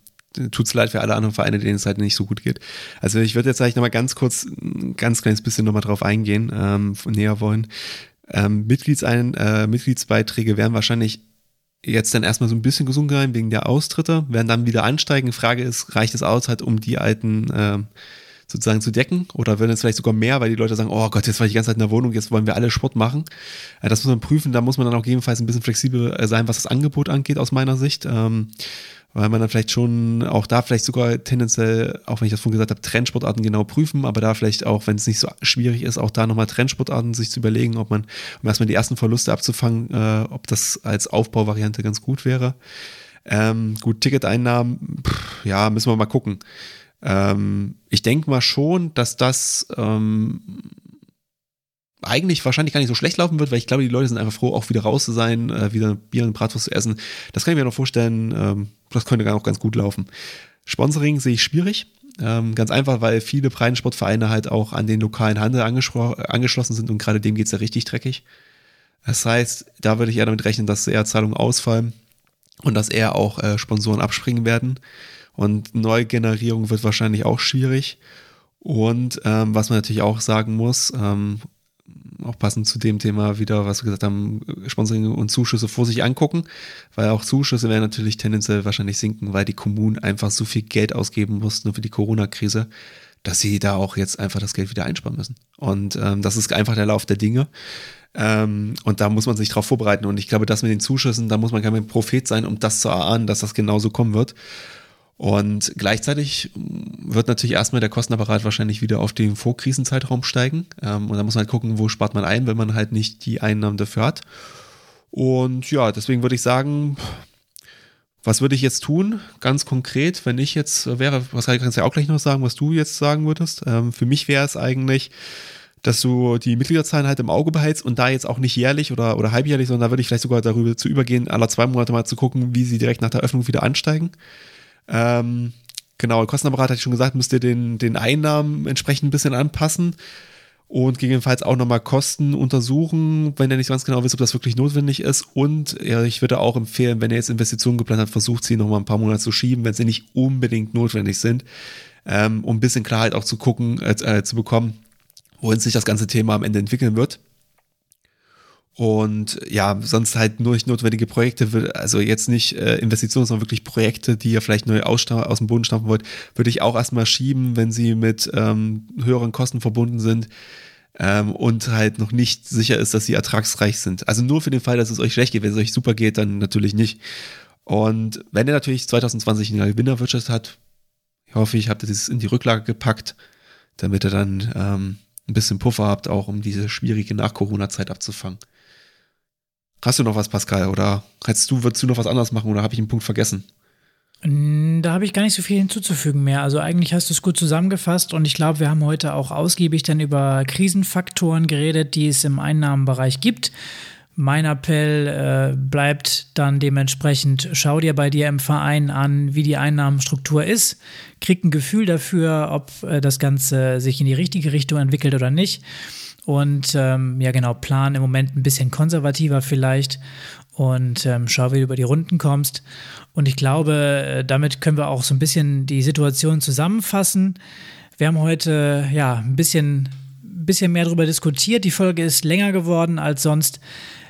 tut's leid für alle anderen Vereine, denen es halt nicht so gut geht. Also ich würde jetzt eigentlich nochmal ganz kurz, ein ganz kleines bisschen nochmal drauf eingehen, ähm, näher wollen. Ähm, Mitgliedsein, äh, Mitgliedsbeiträge werden wahrscheinlich jetzt dann erstmal so ein bisschen gesunken sein wegen der Austritte, werden dann wieder ansteigen. Frage ist, reicht es aus halt, um die alten äh, sozusagen zu decken oder würden es vielleicht sogar mehr, weil die Leute sagen, oh Gott, jetzt war ich die ganze Zeit in der Wohnung, jetzt wollen wir alle Sport machen. Äh, das muss man prüfen, da muss man dann auch jedenfalls ein bisschen flexibel äh, sein, was das Angebot angeht aus meiner Sicht. Ähm, weil man dann vielleicht schon auch da vielleicht sogar tendenziell, auch wenn ich das vorhin gesagt habe, Trendsportarten genau prüfen, aber da vielleicht auch, wenn es nicht so schwierig ist, auch da nochmal Trendsportarten sich zu überlegen, ob man, um erstmal die ersten Verluste abzufangen, äh, ob das als Aufbauvariante ganz gut wäre. Ähm, gut, Ticketeinnahmen, pff, ja, müssen wir mal gucken. Ähm, ich denke mal schon, dass das ähm, eigentlich wahrscheinlich gar nicht so schlecht laufen wird, weil ich glaube, die Leute sind einfach froh, auch wieder raus zu sein, äh, wieder Bier und Bratwurst zu essen. Das kann ich mir noch vorstellen, ähm, das könnte auch ganz gut laufen. Sponsoring sehe ich schwierig. Ähm, ganz einfach, weil viele Breitensportvereine halt auch an den lokalen Handel angeschlossen sind und gerade dem geht es ja richtig dreckig. Das heißt, da würde ich eher damit rechnen, dass eher Zahlungen ausfallen und dass eher auch äh, Sponsoren abspringen werden. Und Neugenerierung wird wahrscheinlich auch schwierig. Und ähm, was man natürlich auch sagen muss, ähm, auch passend zu dem Thema wieder, was wir gesagt haben, Sponsoring und Zuschüsse vor sich angucken, weil auch Zuschüsse werden natürlich tendenziell wahrscheinlich sinken, weil die Kommunen einfach so viel Geld ausgeben mussten für die Corona-Krise, dass sie da auch jetzt einfach das Geld wieder einsparen müssen. Und ähm, das ist einfach der Lauf der Dinge. Ähm, und da muss man sich darauf vorbereiten. Und ich glaube, das mit den Zuschüssen, da muss man kein Prophet sein, um das zu erahnen, dass das genauso kommen wird. Und gleichzeitig wird natürlich erstmal der Kostenapparat wahrscheinlich wieder auf den Vorkrisenzeitraum steigen. Ähm, und da muss man halt gucken, wo spart man ein, wenn man halt nicht die Einnahmen dafür hat. Und ja, deswegen würde ich sagen, was würde ich jetzt tun? Ganz konkret, wenn ich jetzt wäre, was kannst du ja auch gleich noch sagen, was du jetzt sagen würdest. Ähm, für mich wäre es eigentlich, dass du die Mitgliederzahlen halt im Auge behältst und da jetzt auch nicht jährlich oder, oder halbjährlich, sondern da würde ich vielleicht sogar darüber zu übergehen, alle zwei Monate mal zu gucken, wie sie direkt nach der Öffnung wieder ansteigen. Ähm, genau, Kostenapparat hatte ich schon gesagt, müsst ihr den, den Einnahmen entsprechend ein bisschen anpassen und gegebenenfalls auch nochmal Kosten untersuchen, wenn ihr nicht ganz genau wisst, ob das wirklich notwendig ist. Und ja, ich würde auch empfehlen, wenn ihr jetzt Investitionen geplant habt, versucht sie nochmal ein paar Monate zu schieben, wenn sie nicht unbedingt notwendig sind, ähm, um ein bisschen Klarheit auch zu gucken, äh, äh zu bekommen, wohin sich das ganze Thema am Ende entwickeln wird. Und ja, sonst halt nur nicht notwendige Projekte, also jetzt nicht äh, Investitionen, sondern wirklich Projekte, die ihr vielleicht neu aus dem Boden stampfen wollt, würde ich auch erstmal schieben, wenn sie mit ähm, höheren Kosten verbunden sind ähm, und halt noch nicht sicher ist, dass sie ertragsreich sind. Also nur für den Fall, dass es euch schlecht geht. Wenn es euch super geht, dann natürlich nicht. Und wenn ihr natürlich 2020 eine Gewinnerwirtschaft hat, hoffe ich, habt ihr das in die Rücklage gepackt, damit ihr dann ähm, ein bisschen Puffer habt, auch um diese schwierige Nach-Corona-Zeit abzufangen. Hast du noch was, Pascal? Oder hättest du, würdest du noch was anderes machen oder habe ich einen Punkt vergessen? Da habe ich gar nicht so viel hinzuzufügen mehr. Also eigentlich hast du es gut zusammengefasst und ich glaube, wir haben heute auch ausgiebig dann über Krisenfaktoren geredet, die es im Einnahmenbereich gibt. Mein Appell äh, bleibt dann dementsprechend, schau dir bei dir im Verein an, wie die Einnahmenstruktur ist, krieg ein Gefühl dafür, ob äh, das Ganze sich in die richtige Richtung entwickelt oder nicht. Und ähm, ja, genau, plan im Moment ein bisschen konservativer vielleicht und ähm, schau, wie du über die Runden kommst. Und ich glaube, äh, damit können wir auch so ein bisschen die Situation zusammenfassen. Wir haben heute ja ein bisschen, bisschen mehr darüber diskutiert. Die Folge ist länger geworden als sonst.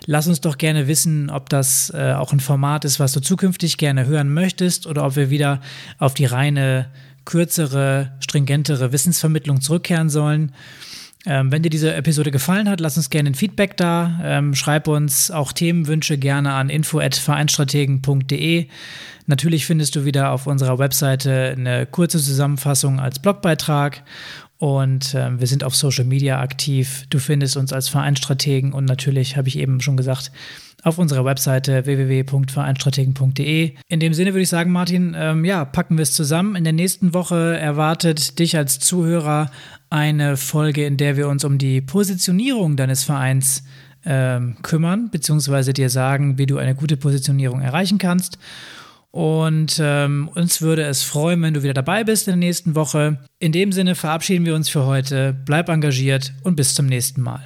Lass uns doch gerne wissen, ob das äh, auch ein Format ist, was du zukünftig gerne hören möchtest oder ob wir wieder auf die reine, kürzere, stringentere Wissensvermittlung zurückkehren sollen. Ähm, wenn dir diese Episode gefallen hat, lass uns gerne ein Feedback da. Ähm, schreib uns auch Themenwünsche gerne an info@vereinstrategen.de. Natürlich findest du wieder auf unserer Webseite eine kurze Zusammenfassung als Blogbeitrag und äh, wir sind auf Social Media aktiv. Du findest uns als Vereinstrategen und natürlich, habe ich eben schon gesagt, auf unserer Webseite www.vereinstrategen.de. In dem Sinne würde ich sagen, Martin, ähm, ja, packen wir es zusammen. In der nächsten Woche erwartet dich als Zuhörer eine Folge, in der wir uns um die Positionierung deines Vereins ähm, kümmern, beziehungsweise dir sagen, wie du eine gute Positionierung erreichen kannst. Und ähm, uns würde es freuen, wenn du wieder dabei bist in der nächsten Woche. In dem Sinne verabschieden wir uns für heute. Bleib engagiert und bis zum nächsten Mal.